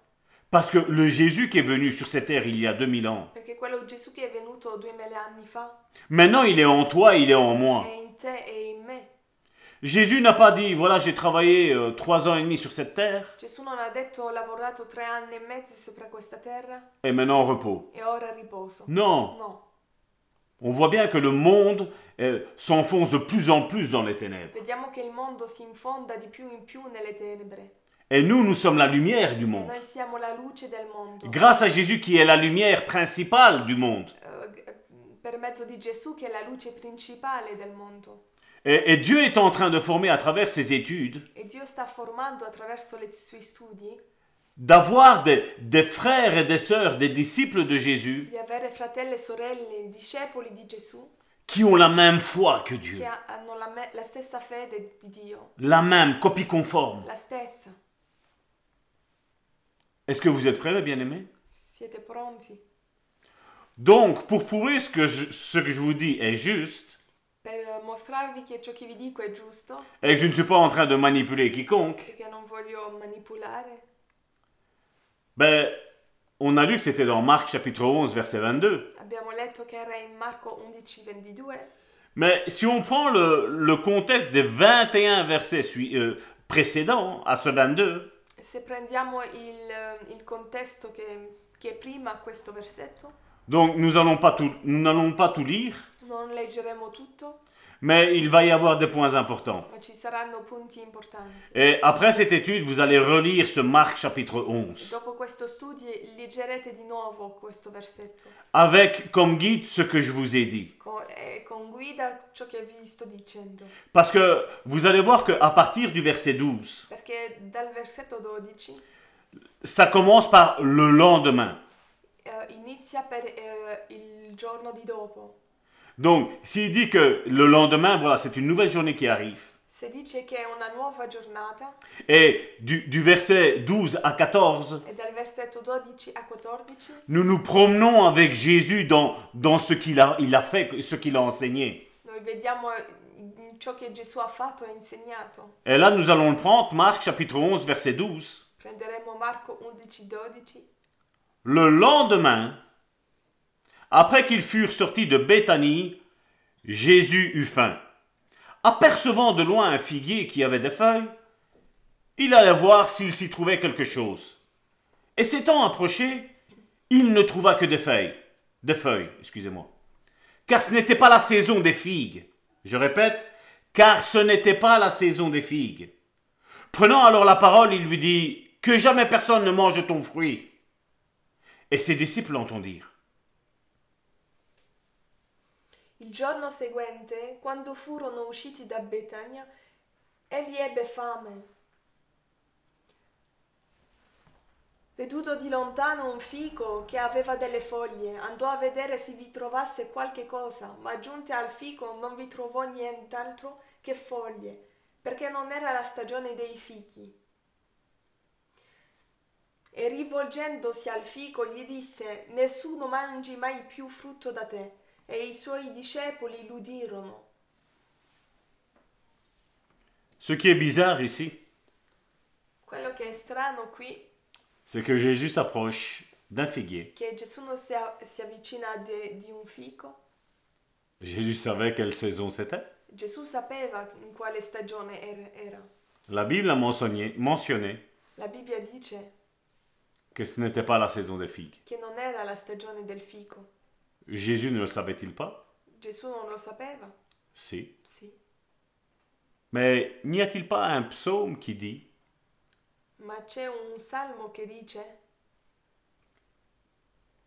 Parce que le Jésus qui est venu sur cette terre il y a 2000 ans, Perché quello Gesù che è venuto duemila anni fa maintenant il est en toi, il est en moi. è in te e in me. Jésus n'a pas dit, voilà, j'ai travaillé euh, trois ans et demi sur cette terre, Gesù non ha detto ho lavorato tre anni e mezzo sopra questa terra et maintenant repos. e ora riposo. Non, No, on voit bien que le monde euh, s'enfonce de plus en plus dans les ténèbres. vediamo che il mondo si infonda di più in più nelle tenebre Et nous, nous sommes la lumière du e monde. noi siamo la luce del mondo. Grâce à Jésus qui est la lumière principale du monde. G- per mezzo di Gesù che è la luce principale del mondo. Et, et Dieu est en train de former à travers ses études, E Dio sta formando attraverso i suoi studi d'avoir des, des frères et des sœurs, des disciples de Jésus, e qui ont la même foi que Dieu. la, même, copie conforme. la stessa. Est-ce que vous êtes prêts, mes bien-aimés? Donc, pour prouver ce que, je, ce que je vous dis est juste, Per mostrarvi che ciò che vi dico è giusto, et que je ne suis pas en train de manipuler quiconque, perché non voglio manipolare, ben, on a lu que c'était dans Marc chapitre 11, verset 22. abbiamo letto che era in Marco 11, 22, Mais si on prend le, le contexte des 21 versets euh, précédents à ce 22, se prendiamo il, il contesto che, che è prima a questo versetto, donc nous n'allons pas, tout- nous n'allons pas tout lire, non leggeremo tutto, mais il va y avoir des points importants. ci saranno punti importanti. Et après cette étude, vous allez relire ce Marc chapitre 11, Dopo questo studio leggerete di nuovo questo versetto, avec comme guide ce que je vous ai dit. con, e con guida ciò che vi sto dicendo, Parce que vous allez voir qu'à partir du verset 12, perché dal versetto 12 ça commence par le lendemain. eh, inizia per eh, il giorno di dopo. Donc, s'il dit que le lendemain, voilà, c'est une nouvelle journée qui arrive. Se dice che è una nuova giornata Et du, du verset 12 à 14, e dal versetto 12 a 14 nous nous promenons avec Jésus dans, dans ce qu'il a, il a fait, ce qu'il a enseigné. noi vediamo in ciò che Gesù ha fatto e insegnato. Et là, nous allons le prendre, Marc chapitre 11, verset 12. Prenderemo Marco 11, 12. Le lendemain, après qu'ils furent sortis de Béthanie, Jésus eut faim. Apercevant de loin un figuier qui avait des feuilles, il alla voir s'il s'y trouvait quelque chose. Et s'étant approché, il ne trouva que des feuilles. Des feuilles, excusez-moi. Car ce n'était pas la saison des figues. Je répète, car ce n'était pas la saison des figues. Prenant alors la parole, il lui dit, Que jamais personne ne mange ton fruit. Et ses disciples l'entendirent. Il giorno seguente, quando furono usciti da Betania, egli ebbe fame. Veduto di lontano un fico che aveva delle foglie, andò a vedere se vi trovasse qualche cosa, ma giunti al fico non vi trovò nient'altro che foglie, perché non era la stagione dei fichi. E rivolgendosi al fico gli disse, Nessuno mangi mai più frutto da te. E i suoi discepoli l'udirono. Ce qui est bizarre ici, Quello che è strano qui c'est que Jésus s'approche d'un figuier. che Gesù non si, a- si avvicina de- di un fico. Jésus savait quelle saison c'était. Gesù sapeva in quale stagione er- era. La Bible a mentionné, mentionné La Bibbia dice que ce n'était pas la saison des figues. che non era la stagione del fico. Jésus ne le savait-il pas? Gesù non lo sapeva? Si. Sì. Mais n'y a-t-il pas un psaume qui dit? Ma c'è un salmo che dice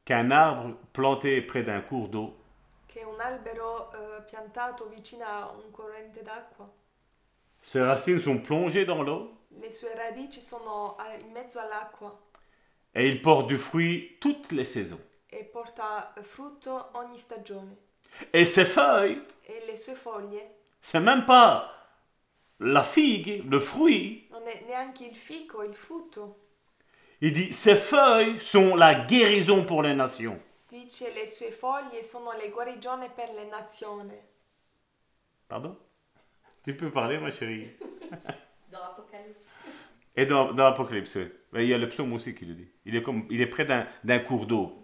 qu'un arbre planté près d'un cours d'eau che un albero eh, piantato vicino a un corrente d'acqua, Ses racines sont plongées dans l'eau le sue radici sono a- in mezzo all'acqua et il porte du fruit toutes les saisons. E porta frutto ogni stagione. Et ses feuilles, E le sue foglie c'est même pas la figue, le fruit. non è neanche il fico, il frutto. Il dit, ces feuilles sont la guérison pour les nations. Dice le sue foglie sono le guarigioni per le nazioni. Pardon? Tu peux parler, ma chérie? Dans l'Apocalypse. Et dans, dans l'Apocalypse, oui. Mais il y a le psaume aussi qui le dit. Il est, comme, il est près d'un d'un cours d'eau.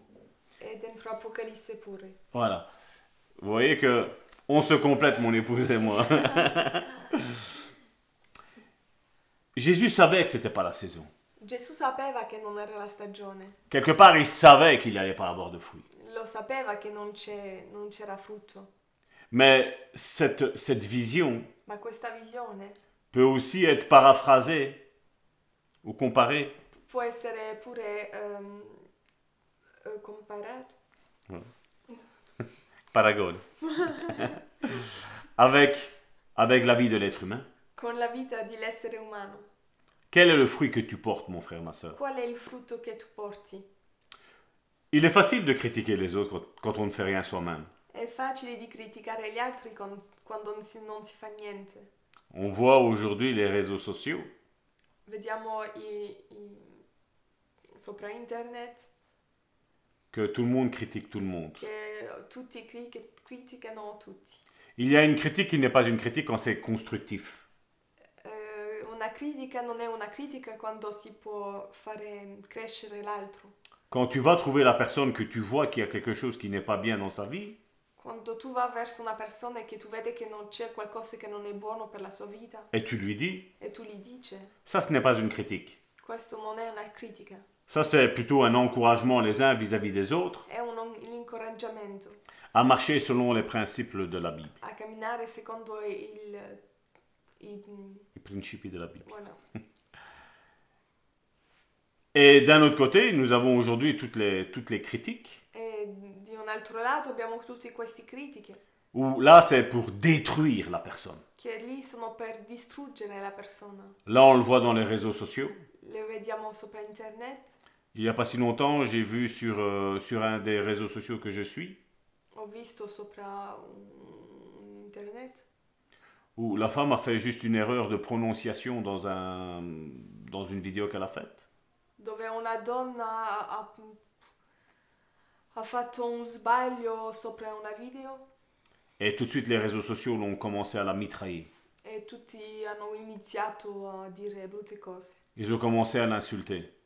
E dentro Apocalisse pure. Voilà. Vous voyez que on se complète, mon épouse et moi. Jésus savait que c'était pas la saison. Gesù sapeva che non era la stagione, Quelque part, il savait qu'il n'allait pas avoir de fruits. lo sapeva che non, c'è- non c'era frutto, Mais cette, cette vision ma questa visione peut aussi être paraphrasée ou comparée può essere pure ehm, eh, comparata paragone avec, avec la vie de l'être humain. con la vita dell'essere umano. Quel est le fruit que tu portes, mon frère, ma soeur? Qual è il frutto che tu porti? Il est facile de critiquer les autres quand, quand on ne fait rien soi-même. È facile di criticare gli altri con- quando non si, non si fa niente. On voit aujourd'hui les réseaux sociaux. Vediamo i- i- sopra internet que tout le monde critique tout le monde. tutti criticano tutti. Il y a une critique qui n'est pas une critique quand c'est constructif. Una critica non è una critica quando si può fare crescere l'altro. Quand tu vas trouver la personne que tu vois qui a quelque chose qui n'est pas bien dans sa vie, Quando tu vai verso una persona e che tu vedi che non c'è qualcosa che non è buono per la sua vita et tu lui dis, e tu gli dici, ça ce n'est pas une critique. questo non è una critica, Ça c'est plutôt un encouragement les uns vis-à-vis des autres è un, un incoraggiamento à marcher selon les principes de la Bible, a camminare secondo il, i- les principes de la Bible. voilà. Et d'un autre côté, nous avons aujourd'hui toutes les, toutes les critiques, E di un altro lato abbiamo tutte queste critiche où là c'est pour détruire la personne. che lì sono per distruggere la persona. Là on le voit dans les réseaux sociaux. Le vediamo sopra internet. Il n'y a pas si longtemps, j'ai vu sur, euh, sur un des réseaux sociaux que je suis, Ho visto sopra un, internet où la femme a fait juste une erreur de prononciation dans, un, dans une vidéo qu'elle a faite. dove una donna ha, ha fatto un sbaglio sopra una video? Et tout de suite, les réseaux sociaux l'ont commencé à la mitrailler. e tutti hanno iniziato a dire brutte cose. Ils ont commencé à l'insulter.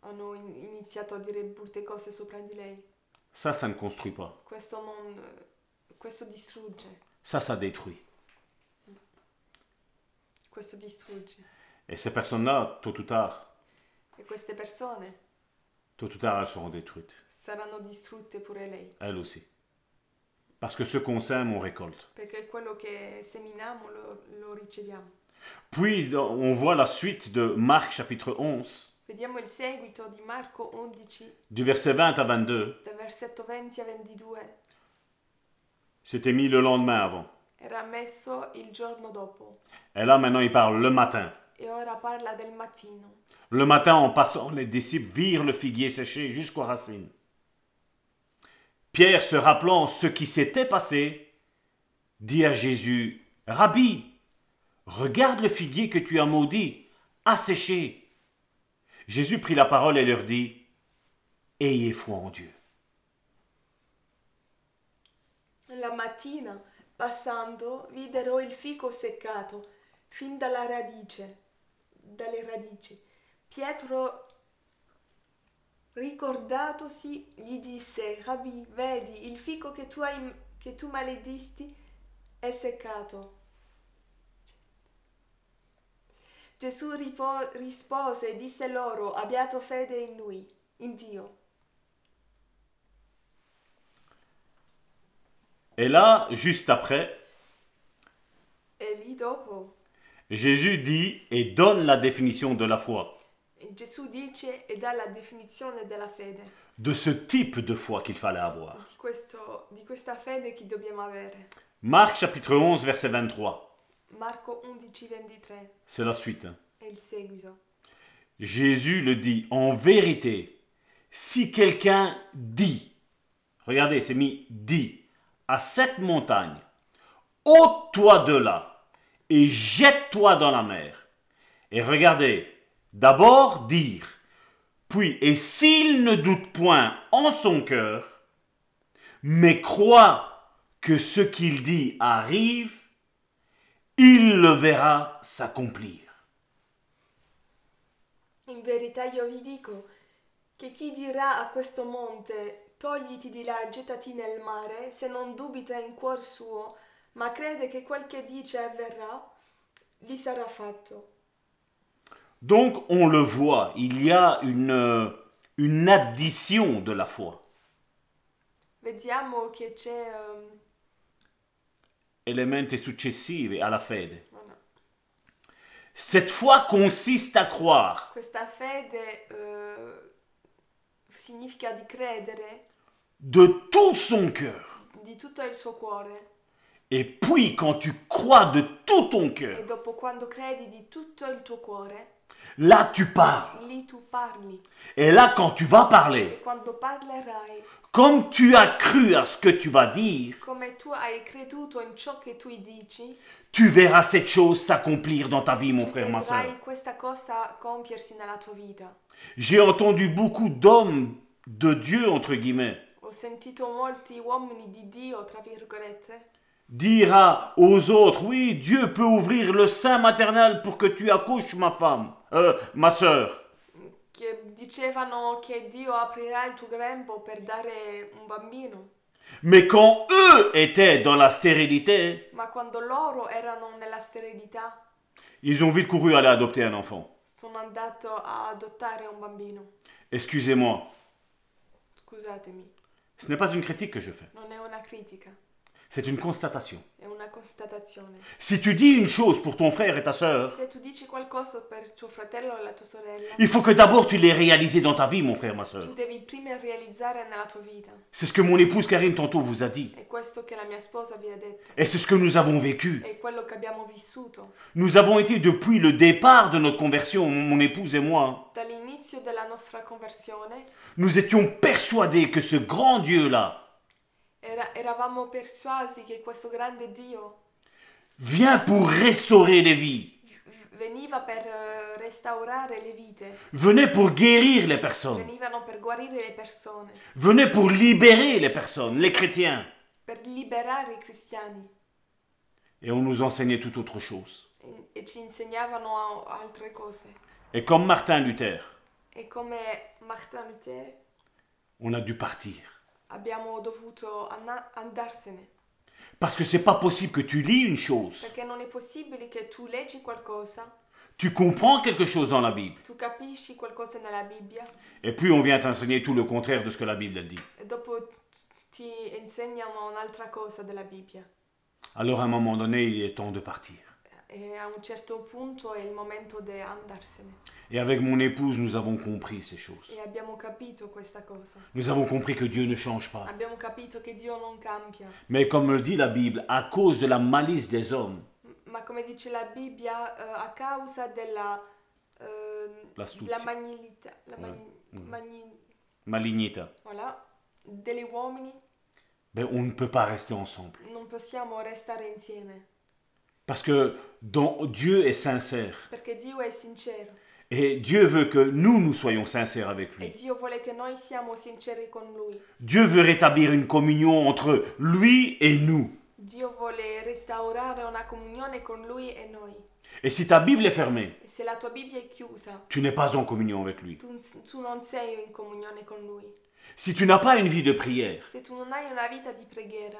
Hanno in- iniziato a dire brutte cose sopra di lei. Ça, ça ne construit pas. Questo non. Questo distrugge. Ça, ça détruit. Questo distrugge. Et ces personnes-là, tôt ou tard, E queste persone tôt ou tard, elles seront détruites. saranno distrutte pure lei. Elles aussi. Parce que ce qu'on sème, on récolte. Perché quello che seminiamo lo, lo riceviamo. Puis, on voit la suite de Marc chapitre 11, Vediamo il seguito di Marco 11, du verset 20 à 22. dal versetto 20 a 22. C'était mis le lendemain avant. Era messo il giorno dopo Et là, maintenant, il parle le matin. e ora parla del mattino. Le matin, en passant, les disciples virent le figuier séché jusqu'aux racines. Pierre, se rappelant ce qui s'était passé, dit à Jésus, Rabbi, regarde le figuier que tu as maudit, a séché. Jésus prit la parole et leur dit, Ayez foi en Dieu. La mattina, passando, videro il fico seccato fin dalla radice, dalle radici. Pietro, ricordatosi, gli disse, Rabbi, vedi, il fico che tu, hai, che tu maledisti è seccato. Gesù ripo- rispose e disse loro, abbiate fede in lui, in Dio. Et là, juste après, E lì dopo? Jésus dit et donne la définition de la foi, Gesù dice e dà la definizione della fede, de ce type de foi qu'il fallait avoir. di, questo- di questa fede che dobbiamo avere. Marc chapitre 11, verset 23. Marco 11, 23 C'est la suite. hein. è il seguito. Jésus le dit, en vérité, si quelqu'un dit, regardez, c'est mis dit, à cette montagne, ôte-toi de là et jette-toi dans la mer. Et regardez, d'abord dire, puis, et s'il ne doute point en son cœur, mais croit que ce qu'il dit arrive, il le verra s'accomplir. In verità io vi dico che chi dirà a questo monte togliti di là e gettati nel mare, se non dubita in cuor suo, ma crede che quel che dice avverrà, gli sarà fatto. Donc on le voit, il y a une, une addition de la foi. Vediamo che c'è ehm, Elementi successivi alla fede. Cette foi consiste à croire questa fede eh, significa di credere de tout son cœur. di tutto il suo cuore Et puis quand tu crois de tout ton e cœur, dopo quando credi di tutto il tuo cuore, là tu parles. lì tu parli Et là quand tu vas parler, e quando parlerai, comme tu as cru à ce que tu vas dire, come tu hai creduto in ciò che tu dici, tu verras cette chose s'accomplir dans ta vie, mon frère, ma soeur. vedrai questa cosa compiersi nella tua vita. J'ai entendu beaucoup d'hommes de Dieu, entre guillemets, Ho sentito molti uomini di Dio, tra virgolette, dire à- aux autres, oui, Dieu peut ouvrir le sein maternel pour que tu accouches, ma femme, euh, ma soeur. che dicevano che Dio aprirà il tuo grembo per dare un bambino, Mais quand eux étaient dans la stérilité, ma quando loro erano nella sterilità, ils ont vite couru aller adopter un enfant. sono andato a adottare un bambino. Excusez-moi, Scusatemi, ce n'est pas une critique que je fais, non è una critica, c'est une constatation. è una constatazione. Si tu dis une chose pour ton frère et ta sœur, Se tu dici qualcosa per tuo fratello o la tua sorella, il faut que d'abord tu l'aies réalisé dans ta vie, mon frère, ma sœur. tu devi prima realizzare nella tua vita. C'est ce que mon épouse Karine tantôt vous a dit. È questo che la mia sposa vi ha detto, Et c'est ce que nous avons vécu. è quello che abbiamo vissuto. Nous avons été depuis le départ de notre conversion, mon épouse et moi, Dall'inizio della nostra conversione nous étions persuadés que ce grand Dieu-là era- eravamo persuasi che questo grande Dio vient pour restaurer les vies, veniva per eh, restaurare le vite, venait pour guérir les personnes, venivano per guarire le persone, venait pour libérer les personnes, les chrétiens. per liberare i cristiani Et on nous enseignait tout autre chose. e, e ci insegnavano a- altre cose. Et comme Martin Luther, E come Martin Luther on a dû partir. Abbiamo dovuto andarsene, Parce que c'est pas possible que tu lis une chose, perché non è possibile che tu leggi qualcosa, tu comprends quelque chose dans la Bible, tu capisci qualcosa nella Bibbia et puis on vient t'enseigner tout le contraire de ce que la Bible elle dit. e dopo ti insegnano un'altra cosa della Bibbia. Alors à un moment donné, il est temps de partir. E a un certo punto è il momento di andarsene. Et avec mon épouse, nous avons compris ces choses. E abbiamo capito questa cosa. Nous avons compris que Dieu ne change pas. Abbiamo capito che Dio non cambia. Mais comme le dit la Bible, à cause de la malice des hommes, M- Ma come dice la Bibbia, eh, a causa della... eh, L'astuzia. la magnilità... La Ouais. magni- Mm. magni- malignita, voilà, degli uomini ben, on ne peut pas rester ensemble. non possiamo restare insieme. Parce que Dieu est sincère. Perché Dio è sincero. Et Dieu veut que nous, nous soyons sincères avec E lui. Dio vuole che noi siamo sinceri con Lui. Dieu veut rétablir une communion entre lui et nous. Dio vuole restaurare una comunione con Lui e noi. Et si ta Bible est fermée, E se la tua Bibbia è chiusa, tu n'es pas en communion avec lui. tu, tu non sei in comunione con Lui. Si tu n'as pas une vie de prière, Se tu non hai una vita di preghiera,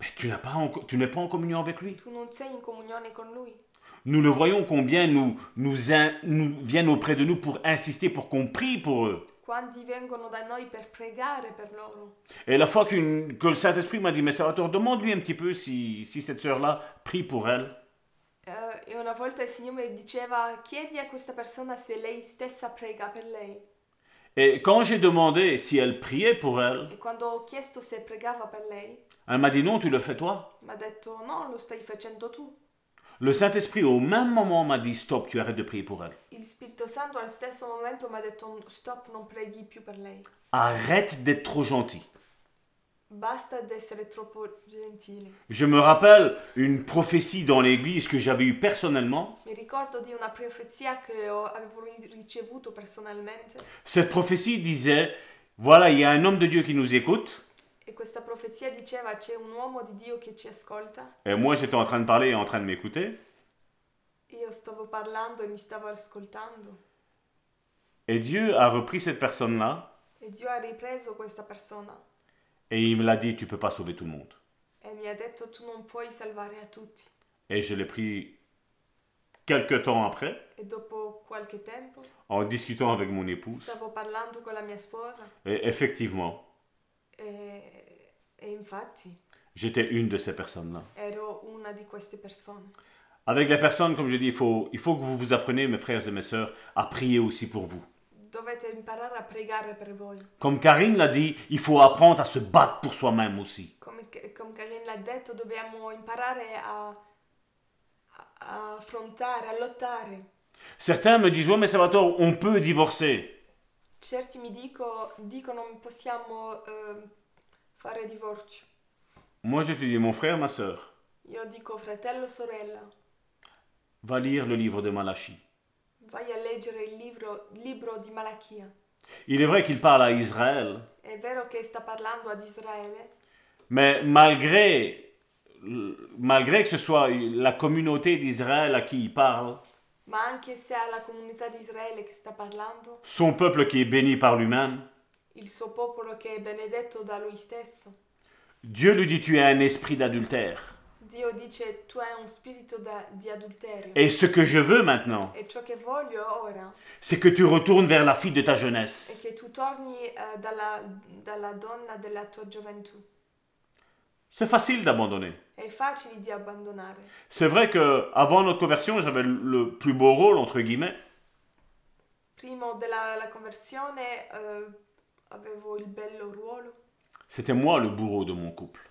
ben, tu n'as pas en- tu n'es pas en communion avec lui. tu non sei in comunione con Lui. Nous le voyons combien nous, nous, in- nous viennent auprès de nous pour insister, pour qu'on prie pour eux. Quanti vengono da noi per pregare per loro. Et la fois qu'une- que le Saint-Esprit m'a dit, mais Salvatore, demande-lui un petit peu si, si cette sœur-là prie pour elle. E una volta il Signore mi diceva, chiedi a questa persona se lei stessa prega per lei. Et quand j'ai demandé si elle priait pour elle, E quando ho chiesto se pregava per lei, elle m'a dit, non, tu le fais toi. mi ha detto, no, lo stai facendo tu. Le Saint-Esprit, au même moment, m'a dit, stop, tu arrêtes de prier pour elle. Il Spirito Santo al stesso momento mi ha detto, stop, non preghi più per lei. Arrête d'être trop gentil. Basta ad essere troppo gentile. Je me rappelle une prophétie dans l'église que j'avais eue personnellement. Mi ricordo di una profezia che ho- avevo ri- ricevuto personalmente Cette prophétie disait, voilà, il y a un homme de Dieu qui nous écoute. E questa profezia diceva c'è un uomo di Dio che ci ascolta. Et moi, j'étais en train de parler et en train de m'écouter. Io stavo parlando e mi stavo ascoltando. Et Dieu a repris cette personne-là e Dio ha ripreso questa persona et il me l'a dit, tu peux pas sauver tout le monde. e mi ha detto tu non puoi salvare a tutti. Et je l'ai pris quelques temps après, E dopo qualche tempo en discutant avec mon épouse. stavo parlando con la mia sposa Et effectivement, j'étais une de ces personnes-là. Avec les personnes, comme je dis, il faut, il faut que vous vous appreniez, mes frères et mes sœurs, à prier aussi pour vous. Comme Karine l'a dit, il faut apprendre à se battre pour soi-même aussi. Come, come Karin l'ha detto, dobbiamo imparare a, affrontare, a lottare. Certains me disent, ouais, mais Salvatore, on peut divorcer. Certi mi dico, dicono non possiamo eh, fare divorzio. Moi, je te dis, mon frère, ma sœur, Io dico fratello, sorella, va lire le livre de Malachie. vai a leggere il libro, libro di Malachia. Il est vrai qu'il parle à Israël, È vero che sta parlando ad Israele, mais malgré, malgré que ce soit la communauté d'Israël à qui il parle, ma anche se alla comunità di Israele che sta parlando, son peuple qui est béni par lui-même, il suo popolo che è benedetto da lui stesso, Dieu lui dit, tu es un esprit d'adultère. Dio dice tu hai un spirito da- di adulterio. Et ce que je veux maintenant, E ciò che voglio ora c'est que tu retournes vers la fille de ta è jeunesse. che tu torni eh, dalla, dalla donna della tua gioventù. C'est facile d'abandonner. Abbandonare. C'est vrai que avant notre conversion, j'avais le plus beau rôle entre guillemets, Prima della la conversione eh, avevo il bello ruolo, c'était moi le bourreau de mon couple.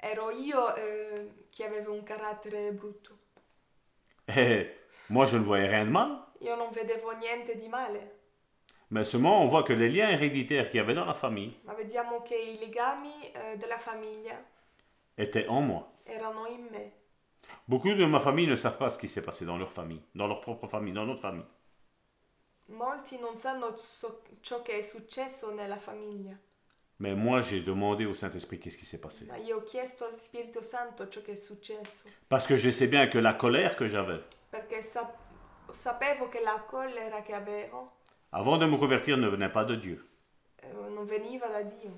ero io eh, che avevo un carattere brutto. Et moi, je ne voyais rien de mal, Io non vedevo niente di male, mais seulement on voit que les liens héréditaires qu'il y avait dans la famille ma vediamo che i legami eh, della famiglia étaient en moi. erano in me. Beaucoup de ma famille ne savent pas ce qui s'est passé dans leur famille, dans leur propre famille, dans notre famille. Molti non sanno so- ciò che è successo nella famiglia, Mais moi, j'ai demandé au Saint-Esprit qu'est-ce qui s'est passé. ma io ho chiesto al Spirito Santo ciò che è successo, Parce que je sais bien que la colère que j'avais, perché sap- sapevo che la collera che avevo avant de me convertir, ne venait pas de Dieu. eh, non veniva da Dio.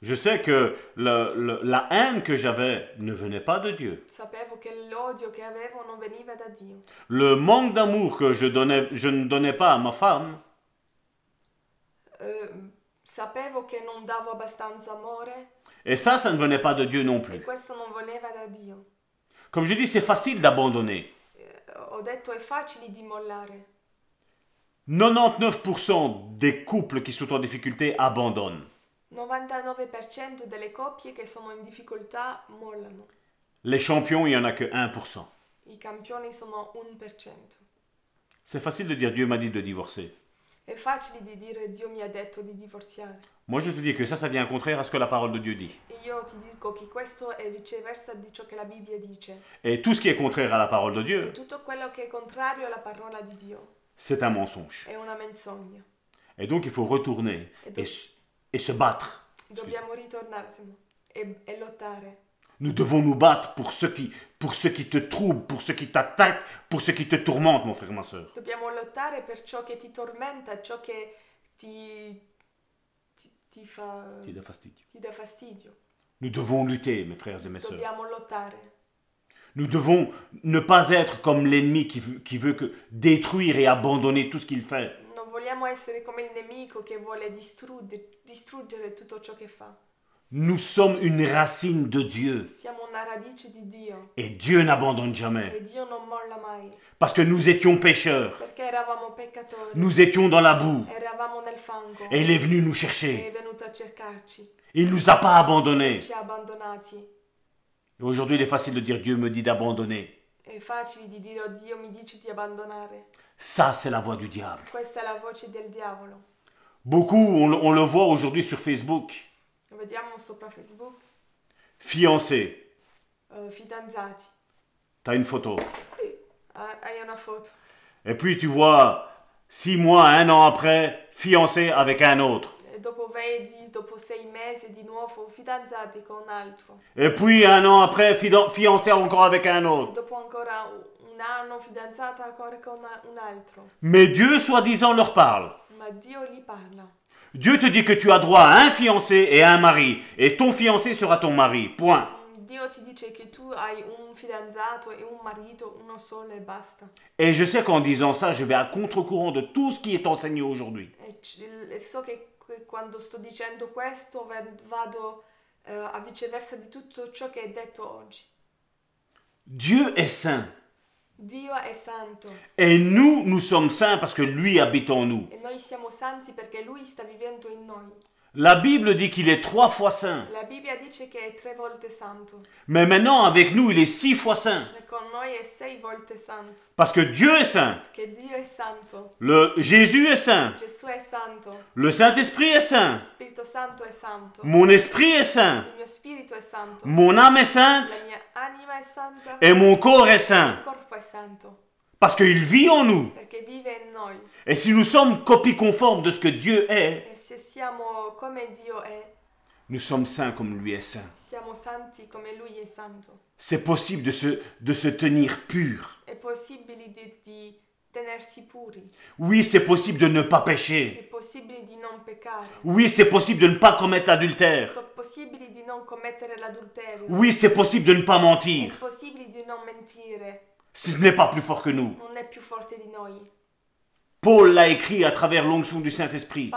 Je sais que le- le- la haine que j'avais ne venait pas de Dieu. Sapevo che l'odio che avevo non veniva da Dio. Le manque d'amour que je, donnais, je ne donnais pas à ma femme Eh, sapevo che non davo abbastanza amore Et ça, ça ne venait pas de Dieu non e plus. questo non voleva da Dio. Comme je dis, c'est facile d'abandonner. Eh, ho detto è facile di mollare. 99% des couples qui sont en difficulté abandonnent. 99% delle coppie che sono in difficoltà mollano. Les champions, il n'y en a que 1%. I campioni sono 1%. C'est facile de dire Dieu m'a dit de divorcer. È facile di dire Dio mi ha detto di divorziare. Moi, je te dis que ça, ça vient contraire à ce que la parole de Dieu dit. E io ti dico che questo è viceversa di ciò che la Bibbia dice. Et tout ce qui est contraire à la parole de E Dieu, tutto quello che è contrario alla parola di Dio c'est un mensonge. è una menzogna. Et donc, il faut retourner et, se- et se battre. Dobbiamo ritornarsene e, e lottare. Nous devons nous battre pour ceux qui, pour ceux qui te troublent, pour ceux qui t'attaquent, pour ceux qui te tourmentent, mon frère, ma soeur. Dobbiamo lottare per ciò che ti tormenta, ciò che ti, ti, ti fa, Ti dà fastidio. ti dà fastidio. Nous devons lutter, mes frères et mes. Dobbiamo lottare. Nous devons ne pas être comme l'ennemi qui veut, qui veut que détruire et abandonner tout ce qu'il fait. Non vogliamo essere come il nemico che vuole distrugge- distruggere tutto ciò che fa. Nous sommes une racine de Dieu. Siamo una radice di Dio Et Dieu n'abandonne jamais. e Dio non molla mai. Parce que nous étions pécheurs. Perché eravamo peccatori, Nous étions dans la boue. eravamo nel fango Et il est venu nous e chercher. è venuto a cercarci, Il nous a pas abandonnés. ci ha abbandonati. Et aujourd'hui, il est facile de dire Dieu me dit d'abandonner. È facile di dire oh Dio mi dice di abbandonare. Ça, c'est la voix du diable. Questa è la voce del diavolo. Beaucoup, on, le- on le voit aujourd'hui sur Facebook. Lo vediamo sopra Facebook. Fiancé. eh, fidanzati. T'as une photo. Hai una foto. Et puis tu vois, six mois, un an après, fiancé avec un autre. Vedi, dopo sei mesi di nuovo fidanzati con un altro. Et puis un an après, fidan- fiancé encore avec un autre. dopo ancora un un anno fidanzata ancora con una- un altro, Mais Dieu, soi-disant, leur parle. ma Dio gli parla. Dieu te dit que tu as droit à un fiancé et à un mari, et ton fiancé sera ton mari. Point. Dio ti dice che tu hai un fidanzato e un marito, uno solo e basta. Et je sais qu'en disant ça, je vais à contre-courant de tout ce qui est enseigné aujourd'hui. E, c- e so che que- quando sto dicendo questo va- vado eh, a viceversa di tutto ciò che è detto oggi. Dieu est saint. Dio è santo Et nous, nous sommes saints parce que lui habite en nous. e noi siamo santi perché Lui sta vivendo in noi. La Bible dit qu'il est trois fois saint. La Bibbia dice che è tre volte santo, Mais maintenant, avec nous, il est six fois saint. e con noi è sei volte santo, Parce que Dieu est saint. che Dio è santo, Le Jésus est saint. Gesù è santo, Le Saint-Esprit est saint. Spirito Santo è santo, Mon esprit est saint. il mio spirito è santo, Mon âme est la sainte. mia anima è santa, Et mon corps est il saint. corpo è santo, Parce qu'il vit en nous. perché vive in noi. Et si nous sommes copies conformes de ce que Dieu est, se siamo come Dio è, nous sommes saints comme lui est saint. siamo santi come Lui è santo. C'est possible de se, de se tenir pur. È possibile di, di tenersi puri, Oui, c'est possible de ne pas è pécher. possibile di non peccare, Oui, c'est possible de ne pas commettre l'adultère. è possibile di non commettere l'adulterio, Oui, c'est possible de ne pas è mentir. possibile di non mentire, Ce n'est pas plus fort que nous. non è più forte di noi. Paul l'a écrit à travers l'onction du Saint-Esprit.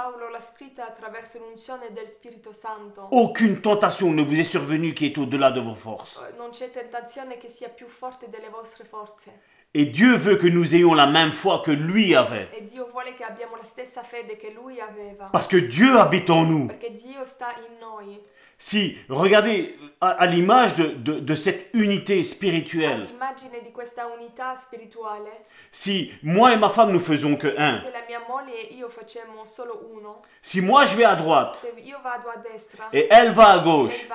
Aucune tentation ne vous est survenue qui est au-delà de vos forces. Forze. Et Dieu veut que nous ayons la même foi que lui avait. E. Parce que Dieu habite en nous. Si, regardez à, à l'image de, de- de cette unité spirituelle, si moi et ma femme nous faisons que un, moglie e si moi je vais à droite et elle va à gauche,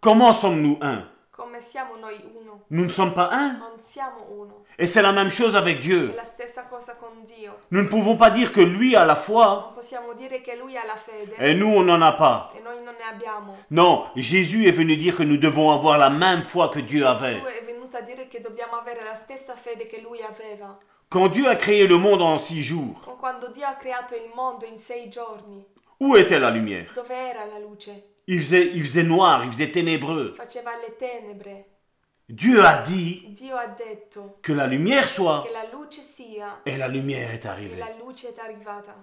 comment sommes-nous un? Come siamo noi uno? Nous ne sommes pas un. Non siamo uno. Et c'est la même chose avec Dieu. la stessa cosa con Dio. Nous ne pouvons pas dire que lui a la foi Non possiamo dire che lui ha la fede et nous on n'en a pas. e noi non ne abbiamo. Non, Jésus est venu dire que nous devons avoir la même foi que Dieu avait. Gesù è venuto a dire che dobbiamo avere la stessa fede che lui aveva. Quand Dieu a créé le monde en six jours, Con Quando Dio ha creato il mondo in sei giorni, où était la lumière? dove era la luce? Il faisait, il faisait noir, il faisait ténébreux. Faceva le tenebre. Dieu a dit Dio ha detto que la lumière soit che la luce sia et la lumière est e arrivée. la luce è arrivata.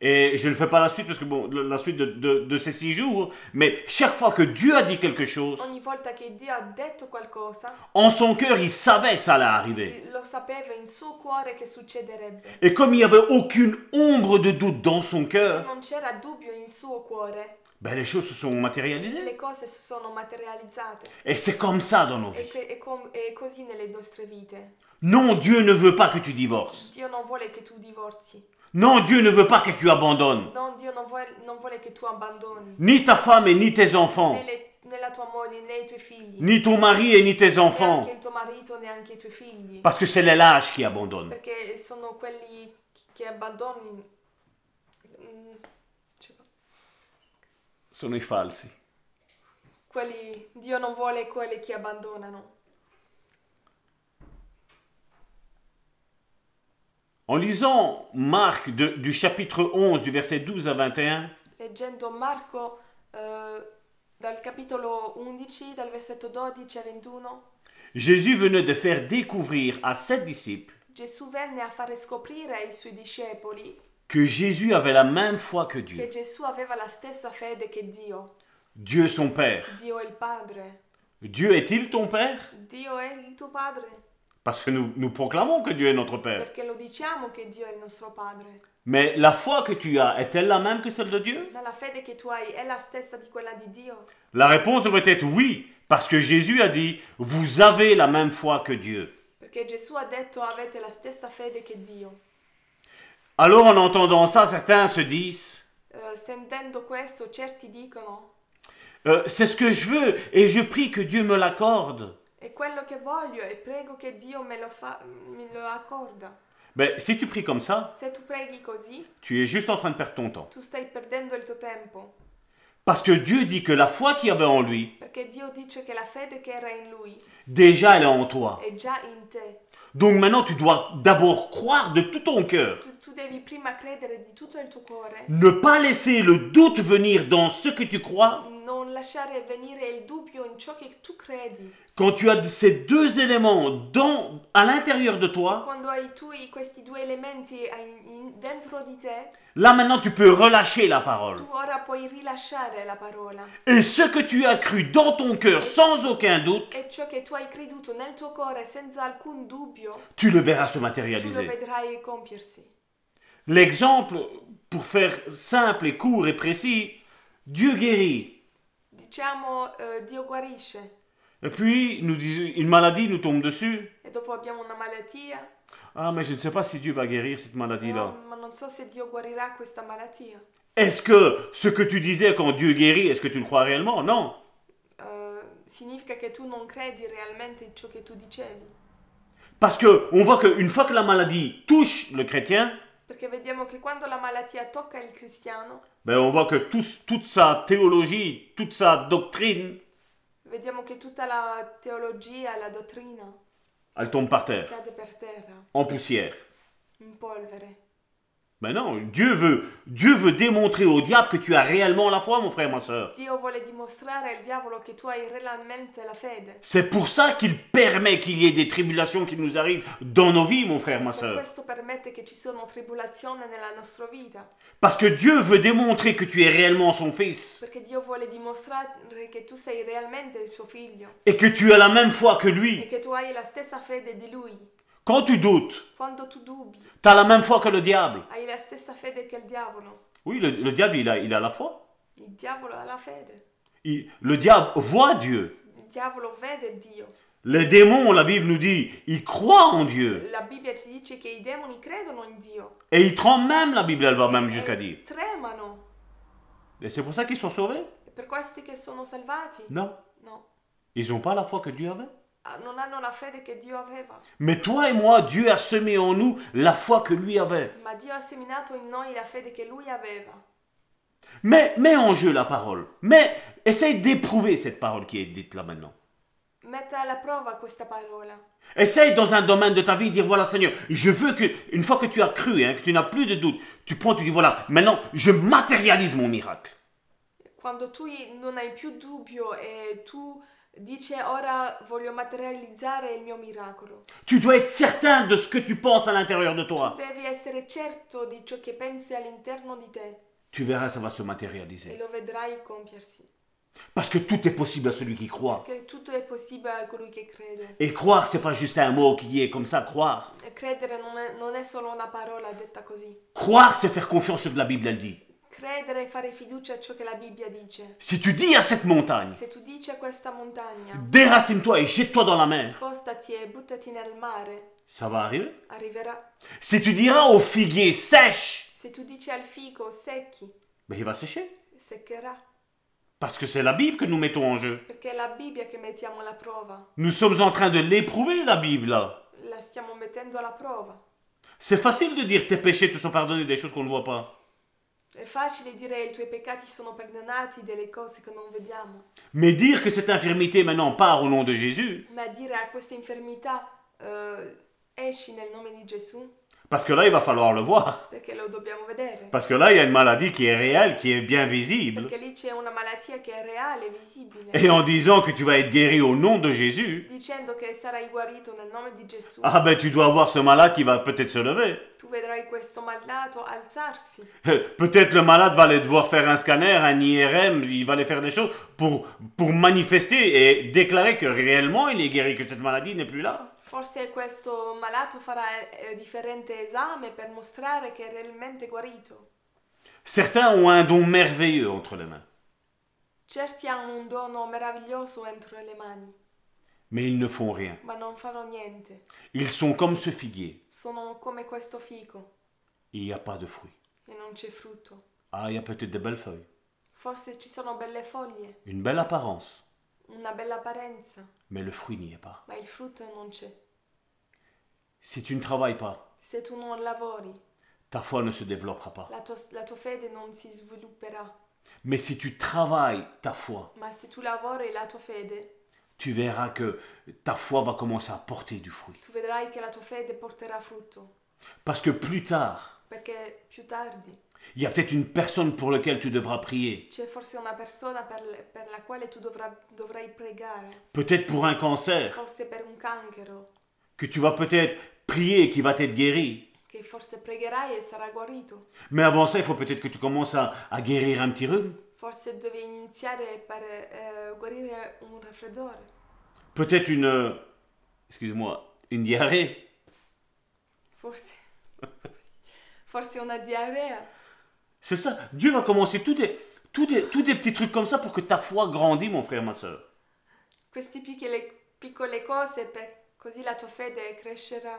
Et je ne fais pas la suite parce que bon, la suite de, de- de ces six jours, mais chaque fois que Dieu a dit quelque chose, Ogni volta che Dio ha detto qualcosa, en son cœur, il savait que ça allait arriver. lo sapeva in suo cuore che succederebbe. Et comme il n'y avait aucune ombre de doute dans son cœur, Non c'era dubbio in suo cuore, les choses se le cose si sono materializzate. Et c'est comme ça dans nos E, vies. e com- e così nelle nostre vite. Non, Dieu ne veut pas que tu divorces. Dio non vuole che tu divorzi. Non, Dieu ne veut pas que tu abandonnes. Non vuole, non vuole che tu abbandoni. Ni ta femme et ni tes enfants. Né, le- né la tua moglie né i tuoi figli. Ni ton mari et ni tes enfants. Neanche il tuo marito, neanche i tuoi figli. Parce que c'est les lâches qui abandonnent. Perché sono quelli che abbandoni. Sono i falsi. quelli, Dio non vuole quelli che abbandonano. En lisant Marc de- du chapitre 11, du verset 12 à 21, Leggendo Marco eh, dal capitolo 11, dal versetto 12 a 21, Jésus venait de faire découvrir à ses disciples Gesù venne a fare scoprire ai suoi discepoli que Jésus avait la même foi que Dieu. che Gesù aveva la stessa fede che Dio. Dieu son Père. Dio è il Padre. Dieu est-il ton Père? Dio è il tuo Padre. Parce que nous, nous proclamons que Dieu est notre Père. Perché lo diciamo che Dio è il nostro Padre. Mais la foi que tu as est-elle la même que celle de Dieu? Ma la fede che tu hai è la stessa di quella di Dio? La réponse devrait être oui, parce que Jésus a dit, vous avez la même foi que Dieu. Perché Gesù ha detto avete la stessa fede che Dio. Alors en entendant ça, certains se disent, sentendo questo, certi dicono, Euh, c'est ce que je veux et je prie que Dieu me l'accorde. è quello che voglio e prego che Dio me lo, fa, me lo accorda. Mais si tu pries comme ça, Se tu preghi così, tu es juste en train de perdre ton temps. tu stai perdendo il tuo tempo. Parce que Dieu dit que la foi qu'il y avait en lui Perché Perché Dio dice che la fede che era in lui déjà elle est en toi. è già in te. Donc maintenant, tu dois d'abord croire de tout ton cœur. Tu, tu devi prima credere di tutto il tuo cuore, Ne pas laisser le doute venir dans ce que tu crois. non lasciare venire il dubbio in ciò che tu credi. Quand tu as ces deux éléments dans, à l'intérieur de toi, Quando hai tu i- questi due elementi in- in- dentro di te, là maintenant tu peux relâcher la parole. tu ora puoi rilasciare la parola. Et ce que tu as cru dans ton cœur sans aucun doute, E ciò che tu hai creduto nel tuo cuore senza alcun dubbio, tu le verras se tu lo matérialiser. vedrai compiersi. L'exemple, pour faire simple et court et précis, Dieu guérit. Diciamo eh, Dio guarisce Et puis, nous une maladie nous tombe dessus. e dopo abbiamo una malattia, Ah, mais je ne sais pas si Dieu va guérir cette maladie-là. no, ma non so se Dio guarirà questa malattia. Est-ce que ce que tu disais quand Dieu guérit, est-ce que tu le crois réellement? Non. Eh, significa che tu non credi realmente in ciò che tu dicevi. Parce que on voit qu'une fois que la maladie touche le chrétien, Perché vediamo che quando la malattia tocca il cristiano, ben on voit que tout- toute sa théologie, toute sa doctrine, vediamo che tutta la teologia, la dottrina elle tombe par terre, cade per terra, en poussière. in polvere. Ben non, Dieu veut, Dieu veut démontrer au diable que tu as réellement la foi, mon frère, ma soeur. C'est pour ça qu'il permet qu'il y ait des tribulations qui nous arrivent dans nos vies, mon frère, ma soeur. questo permette che ci sono tribolazioni nella nostra vita. Parce que Dieu veut démontrer que tu es réellement son fils Perché Dio vuole dimostrare che tu sei realmente il suo figlio et que tu as la même foi que e lui. Quand tu doutes, tu as la même foi que le diable. hai la stessa fede che il diavolo. Oui, le, le diable, il a, il a la foi. Il diavolo ha la fede. Il- le diable voit Dieu. Il diavolo vede Dio. Les démons, la Bible nous dit, ils croient en Dieu. La Bibbia ci dice che i demoni credono in Dio. Et ils tremblent même, la Bible, elle va E- même e jusqu'à dire. tremano. Et c'est pour ça qu'ils sont sauvés? E per questi che sono salvati? Non. No. Ils n'ont pas la foi que Dieu avait? Ah, Non hanno la fede che Dio aveva. Mais toi et moi, Dieu a semé en nous la foi que lui avait. Ma Dio ha seminato in noi la fede che lui aveva. Mais mets en jeu la parole. Mais essaye d'éprouver cette parole qui est dite là maintenant. Metta alla prova questa parola. Essaye dans un domaine de ta vie de dire voilà Seigneur, je veux que une fois que tu as cru, hein, que tu n'as plus de doute, tu prends, tu dis voilà, maintenant je matérialise mon miracle. Quando tu non hai più dubbio e tu dici ora voglio materializzare il mio miracolo. Tu dois être certain de ce que tu penses à l'intérieur de toi. Devi essere certo di ciò che pensi all'interno di te Tu verras, ça va se e matérialiser. lo vedrai compiersi. Parce que tout est possible à celui qui croit. Perché tutto è possibile a colui che crede. Et croire, c'est pas juste un mot qui est comme ça, croire. E credere non è, non è solo una parola detta così. Croire, c'est faire confiance à ce que la Bible elle dit. Credere e fare fiducia a ciò che la Bibbia dice. Si tu dis à cette montagne, Se tu dici a questa montagna, déracine-toi et jette-toi dans la mer, spostati e buttati nel mare, ça va arriver? arriverà. Si tu diras au figuier, sèche, Se tu dici al fico, secchi, ben il va sécher. seccherà. Parce que c'est la Bible que nous mettons en jeu. Perché è la Bibbia che mettiamo alla prova. Nous sommes en train de l'éprouver, la Bible, là. La stiamo mettendo alla prova. C'est facile de dire tes péchés te sont pardonnés des choses qu'on ne voit pas. È facile dire i tuoi peccati sono perdonati delle cose che non vediamo, Mais dire que cette infirmité maintenant part au nom de Jésus, ma dire a questa infermità eh, esci nel nome di Gesù? Parce que là, il va falloir le voir. perché lo dobbiamo vedere. Parce que là, il y a une maladie qui est réelle, qui est bien visible. Perché lì c'è una malattia che è reale, visibile. Et en disant que tu vas être guéri au nom de Jésus, Dicendo che sarai guarito nel nome di Gesù, ah ben tu dois voir ce malade qui va peut-être se lever. tu vedrai questo malato alzarsi. Euh, Peut-être le malade va aller devoir faire un scanner, un IRM, il va aller faire des choses pour, pour manifester et déclarer que réellement il est guéri, que cette maladie n'est plus là. Forse questo malato farà eh, differente esame per mostrare che è realmente guarito. Certains ont un don merveilleux entre les mains, Certi hanno un dono meraviglioso entro le mani, mais ils ne font rien. ma non fanno niente. Ils sont comme ce figuier. Sono come questo fico Il n'y a pas de fruits. e non c'è frutto. Ah, il y a peut-être de belles feuilles, Forse ci sono belle foglie, une belle apparence, una mais le fruit n'y est pas. ma il frutto non c'è. Si tu ne travailles pas, Se tu non lavori, ta foi ne se développera pas. la tua, la tua fede non si svilupperà. Mais si tu travailles ta foi, ma se tu lavori la tua fede, tu verras que ta foi va commencer à porter du fruit. tu vedrai che la tua fede porterà frutto. Parce que plus tard, Perché più tardi il y a peut-être une personne pour laquelle tu devras prier. c'è forse una persona per, per la quale tu dovrai, dovrai pregare, Peut-être pour un cancer, forse per un cancro, que tu vas peut-être prier et qui va t'être guéri. che forse pregherai e sarà guarito. Mais avant ça, il faut peut-être que tu commences à, à guérir un petit rhume. Forse devi iniziare per eh, guarire un raffreddore, Peut-être une... euh, Excuse-moi, une diarrhée. forse, forse una diarrea. C'est ça. Dieu va commencer tous des, tous, des, tous des petits trucs comme ça pour que ta foi grandisse, mon frère, ma soeur. Queste piccole, cose, per, così la tua fede crescerà.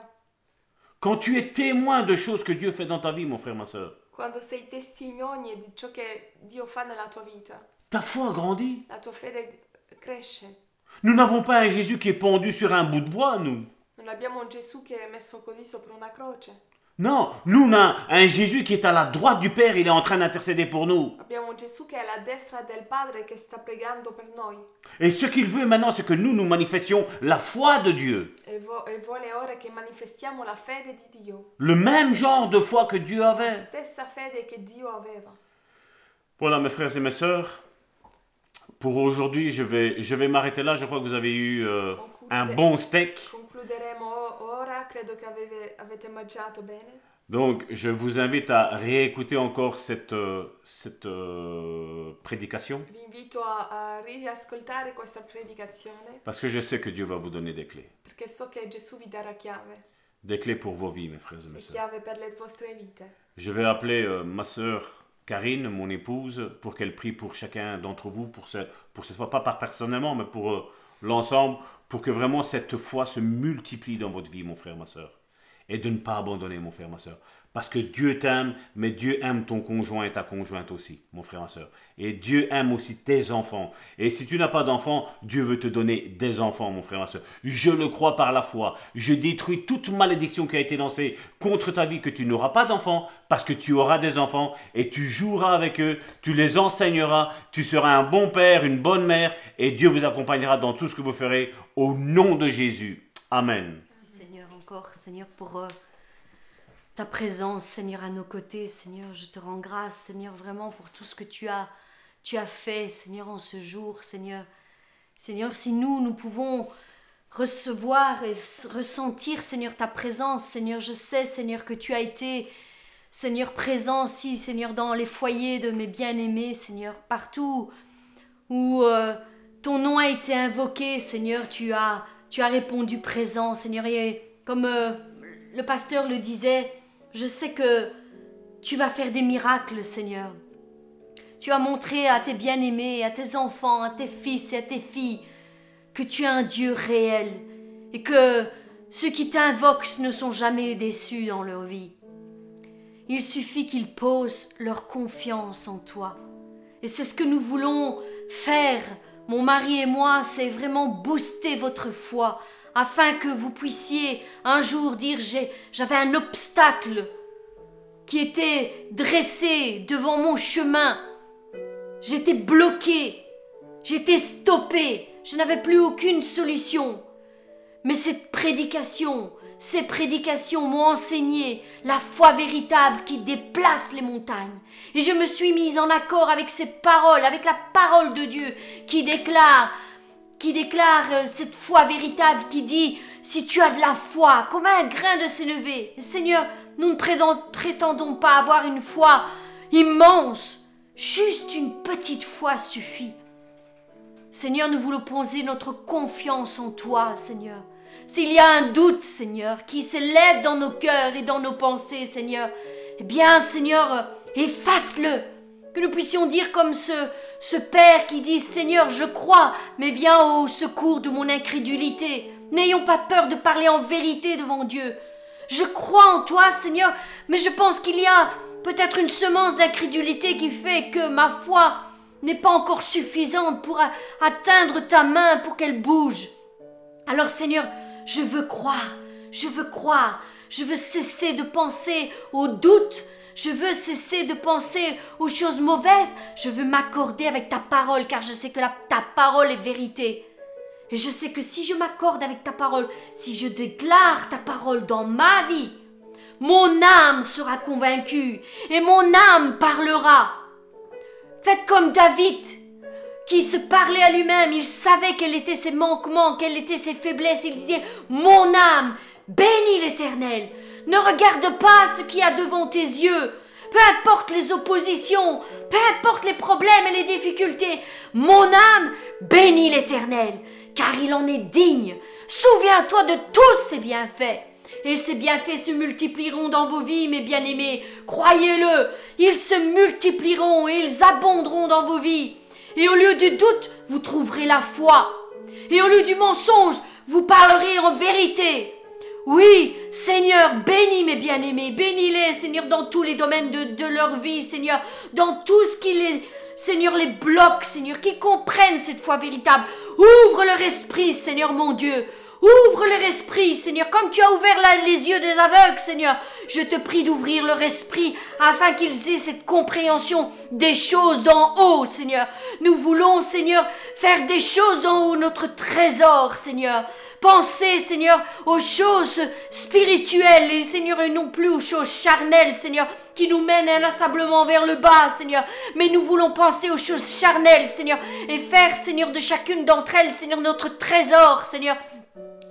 Quand tu es témoin de choses que Dieu fait dans ta vie, mon frère, ma soeur, Quando sei testimone di ciò che Dio fa nella tua vita, ta foi grandit. la tua fede cresce. Nous n'avons pas un Jésus qui est pendu sur un bout de bois, nous. Non abbiamo un Gesù che è messo così sopra una croce. Non, nous on a un Jésus qui est à la droite du Père, il est en train d'intercéder pour nous. Abbiamo un Gesù che è alla destra del Padre che sta pregando per noi Et ce qu'il veut maintenant, c'est que nous, nous manifestions la foi de Dieu. e, vo- e vuole ora che manifestiamo la fede di Dio, Le même genre de foi que Dieu la avait. stessa fede che Dio aveva. Voilà, mes frères et mes sœurs. Pour aujourd'hui, je vais, je vais m'arrêter là. Je crois que vous avez eu euh, un bon steak. Donc, je vous invite à réécouter encore cette, cette euh, prédication. Parce que je sais que Dieu va vous donner des clés. Des clés pour vos vies, mes frères et mes sœurs. Je vais appeler euh, ma sœur Karine, mon épouse, pour qu'elle prie pour chacun d'entre vous, pour, ce, pour cette fois, pas par personnellement, mais pour euh, l'ensemble, pour que vraiment cette foi se multiplie dans votre vie, mon frère, ma sœur. Et de ne pas abandonner, mon frère, ma sœur. Parce que Dieu t'aime, mais Dieu aime ton conjoint et ta conjointe aussi, mon frère, ma sœur. Et Dieu aime aussi tes enfants. Et si tu n'as pas d'enfants, Dieu veut te donner des enfants, mon frère, ma sœur. Je le crois par la foi. Je détruis toute malédiction qui a été lancée contre ta vie, que tu n'auras pas d'enfants, parce que tu auras des enfants et tu joueras avec eux, tu les enseigneras, tu seras un bon père, une bonne mère, et Dieu vous accompagnera dans tout ce que vous ferez au nom de Jésus. Amen. Seigneur pour euh, ta présence, Seigneur, à nos côtés. Seigneur, je te rends grâce, Seigneur, vraiment pour tout ce que tu as, tu as fait, Seigneur, en ce jour, Seigneur. Seigneur, si nous, nous pouvons recevoir et ressentir, Seigneur, ta présence, Seigneur, je sais, Seigneur, que tu as été, Seigneur, présent aussi, Seigneur, dans les foyers de mes bien-aimés, Seigneur, partout où euh, ton nom a été invoqué, Seigneur, tu as, tu as répondu présent, Seigneur. Et comme euh, le pasteur le disait, je sais que tu vas faire des miracles, Seigneur. Tu as montré à tes bien-aimés, à tes enfants, à tes fils et à tes filles que tu es un Dieu réel et que ceux qui t'invoquent ne sont jamais déçus dans leur vie. Il suffit qu'ils posent leur confiance en toi. Et c'est ce que nous voulons faire, mon mari et moi, c'est vraiment booster votre foi afin que vous puissiez un jour dire j'avais un obstacle qui était dressé devant mon chemin. J'étais bloqué, j'étais stoppé, je n'avais plus aucune solution. Mais cette prédication, ces prédications m'ont enseigné la foi véritable qui déplace les montagnes. Et je me suis mise en accord avec ces paroles, avec la parole de Dieu qui déclare, qui déclare euh, cette foi véritable qui dit, si tu as de la foi, comme un grain de s'élever. Seigneur, nous ne prétend- prétendons pas avoir une foi immense, juste une petite foi suffit. Seigneur, nous voulons poser notre confiance en toi, Seigneur. S'il y a un doute, Seigneur, qui s'élève dans nos cœurs et dans nos pensées, Seigneur, eh bien, Seigneur, euh, efface-le. Que nous puissions dire comme ce, ce Père qui dit, Seigneur, je crois, mais viens au secours de mon incrédulité. N'ayons pas peur de parler en vérité devant Dieu. Je crois en toi, Seigneur, mais je pense qu'il y a peut-être une semence d'incrédulité qui fait que ma foi n'est pas encore suffisante pour atteindre ta main pour qu'elle bouge. Alors Seigneur, je veux croire, je veux croire, je veux cesser de penser au doute, Je veux cesser de penser aux choses mauvaises. Je veux m'accorder avec ta parole car je sais que ta parole est vérité. Et je sais que si je m'accorde avec ta parole, si je déclare ta parole dans ma vie, mon âme sera convaincue et mon âme parlera. Faites comme David, qui se parlait à lui-même, il savait quels étaient ses manquements, quelles étaient ses faiblesses, il disait, mon âme, bénis l'Éternel, ne regarde pas ce qu'il y a devant tes yeux, peu importe les oppositions, peu importe les problèmes et les difficultés, mon âme bénis l'Éternel, car il en est digne. Souviens-toi de tous ses bienfaits. Et ces bienfaits se multiplieront dans vos vies, mes bien-aimés. Croyez-le, ils se multiplieront et ils abonderont dans vos vies. Et au lieu du doute, vous trouverez la foi. Et au lieu du mensonge, vous parlerez en vérité. Oui, Seigneur, bénis mes bien-aimés, bénis-les, Seigneur, dans tous les domaines de, leur vie, Seigneur, dans tout ce qui les, Seigneur, les bloque, Seigneur, qu'ils comprennent cette foi véritable. Ouvre leur esprit, Seigneur mon Dieu. Ouvre leur esprit, Seigneur, comme tu as ouvert les yeux des aveugles, Seigneur. Je te prie d'ouvrir leur esprit afin qu'ils aient cette compréhension des choses d'en haut, Seigneur. Nous voulons, Seigneur, faire des choses d'en haut, notre trésor, Seigneur. Pensez, Seigneur, aux choses spirituelles, et Seigneur, et non plus aux choses charnelles, Seigneur, qui nous mènent inlassablement vers le bas, Seigneur. Mais nous voulons penser aux choses charnelles, Seigneur, et faire, Seigneur, de chacune d'entre elles, Seigneur, notre trésor, Seigneur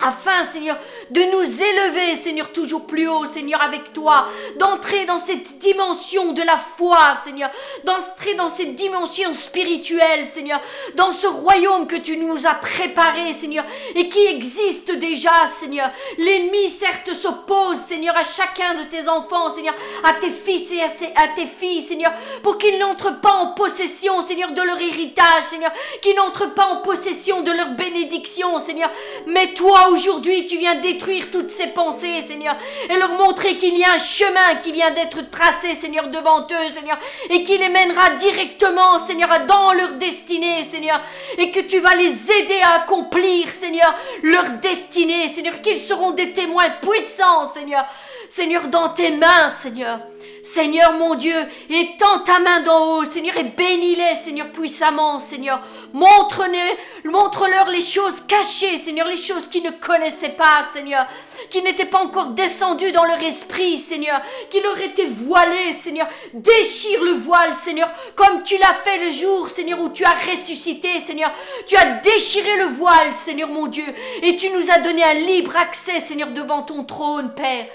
afin, Seigneur, de nous élever, Seigneur, toujours plus haut, Seigneur, avec toi, d'entrer dans cette dimension de la foi, Seigneur, d'entrer dans cette dimension spirituelle, Seigneur, dans ce royaume que tu nous as préparé, Seigneur, et qui existe déjà, Seigneur. L'ennemi, certes, s'oppose, Seigneur, à chacun de tes enfants, Seigneur, à tes fils et à, tes filles, Seigneur, pour qu'ils n'entrent pas en possession, Seigneur, de leur héritage, Seigneur, qu'ils n'entrent pas en possession de leur bénédiction, Seigneur. Mais aujourd'hui tu viens détruire toutes ces pensées, Seigneur, et leur montrer qu'il y a un chemin qui vient d'être tracé, Seigneur, devant eux, Seigneur, et qui les mènera directement, Seigneur, dans leur destinée, Seigneur, et que tu vas les aider à accomplir, Seigneur, leur destinée, Seigneur, qu'ils seront des témoins puissants, Seigneur, Seigneur, dans tes mains, Seigneur. Seigneur mon Dieu, étends ta main d'en haut, Seigneur, et bénis-les, Seigneur, puissamment, Seigneur. Montre-leur montre les choses cachées, Seigneur, les choses qu'ils ne connaissaient pas, Seigneur, qui n'étaient pas encore descendues dans leur esprit, Seigneur, qui leur étaient voilées, Seigneur. Déchire le voile, Seigneur, comme tu l'as fait le jour, Seigneur, où tu as ressuscité, Seigneur. Tu as déchiré le voile, Seigneur mon Dieu, et tu nous as donné un libre accès, Seigneur, devant ton trône, Père.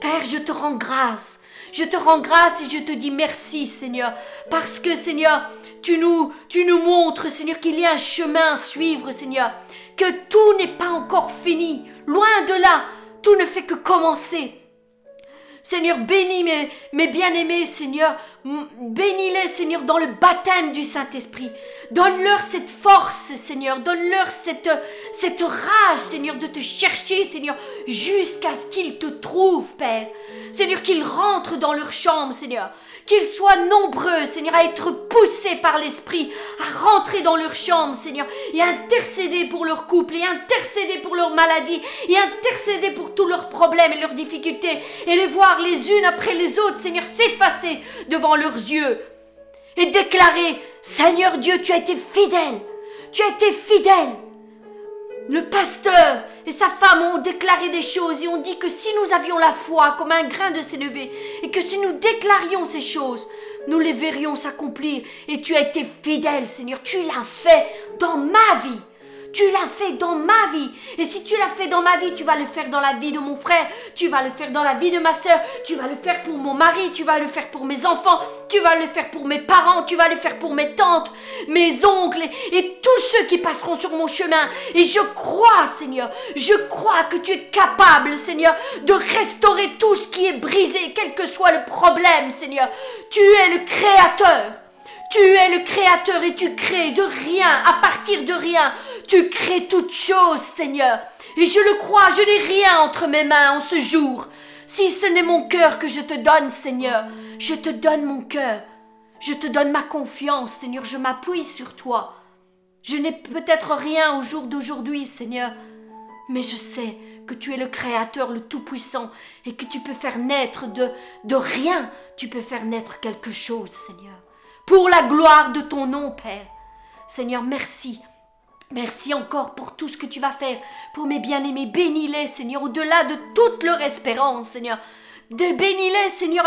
Père, je te rends grâce. Je te rends grâce et je te dis merci, Seigneur, parce que, Seigneur, tu nous, montres, Seigneur, qu'il y a un chemin à suivre, Seigneur, que tout n'est pas encore fini. Loin de là, tout ne fait que commencer. Seigneur, bénis mes, mes bien-aimés, Seigneur. Bénis-les, Seigneur, dans le baptême du Saint-Esprit. Donne-leur cette force, Seigneur. Donne-leur cette, cette rage, Seigneur, de te chercher, Seigneur, jusqu'à ce qu'ils te trouvent, Père. Seigneur, qu'ils rentrent dans leur chambre, Seigneur qu'ils soient nombreux, Seigneur, à être poussés par l'Esprit, à rentrer dans leur chambre, Seigneur, et intercéder pour leur couple, et intercéder pour leur maladie, et intercéder pour tous leurs problèmes et leurs difficultés, et les voir les unes après les autres, Seigneur, s'effacer devant leurs yeux, et déclarer, Seigneur Dieu, tu as été fidèle, tu as été fidèle. Le pasteur et sa femme ont déclaré des choses et ont dit que si nous avions la foi comme un grain de s'élever et que si nous déclarions ces choses, nous les verrions s'accomplir. Et tu as été fidèle, Seigneur, tu l'as fait dans ma vie. Tu l'as fait dans ma vie. Et si tu l'as fait dans ma vie, tu vas le faire dans la vie de mon frère. Tu vas le faire dans la vie de ma soeur. Tu vas le faire pour mon mari. Tu vas le faire pour mes enfants. Tu vas le faire pour mes parents. Tu vas le faire pour mes tantes, mes oncles et, tous ceux qui passeront sur mon chemin. Et je crois, Seigneur, je crois que tu es capable, Seigneur, de restaurer tout ce qui est brisé, quel que soit le problème, Seigneur. Tu es le créateur. Tu es le créateur et tu crées de rien, à partir de rien. Tu crées toutes choses, Seigneur. Et je le crois, je n'ai rien entre mes mains en ce jour. Si ce n'est mon cœur que je te donne, Seigneur, je te donne mon cœur. Je te donne ma confiance, Seigneur, je m'appuie sur toi. Je n'ai peut-être rien au jour d'aujourd'hui, Seigneur, mais je sais que tu es le Créateur, le Tout-Puissant, et que tu peux faire naître de, de rien, tu peux faire naître quelque chose, Seigneur. Pour la gloire de ton nom, Père. Seigneur, merci. Merci encore pour tout ce que tu vas faire pour mes bien-aimés. Bénis-les, Seigneur, au-delà de toute leur espérance, Seigneur. Bénis-les, Seigneur,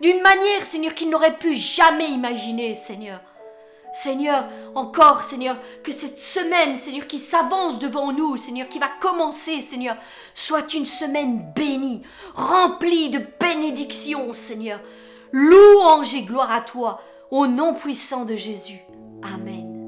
d'une manière, Seigneur, qu'ils n'auraient pu jamais imaginer, Seigneur. Seigneur, encore, Seigneur, que cette semaine, Seigneur, qui s'avance devant nous, Seigneur, qui va commencer, Seigneur, soit une semaine bénie, remplie de bénédictions, Seigneur. Louange et gloire à toi, au nom puissant de Jésus. Amen.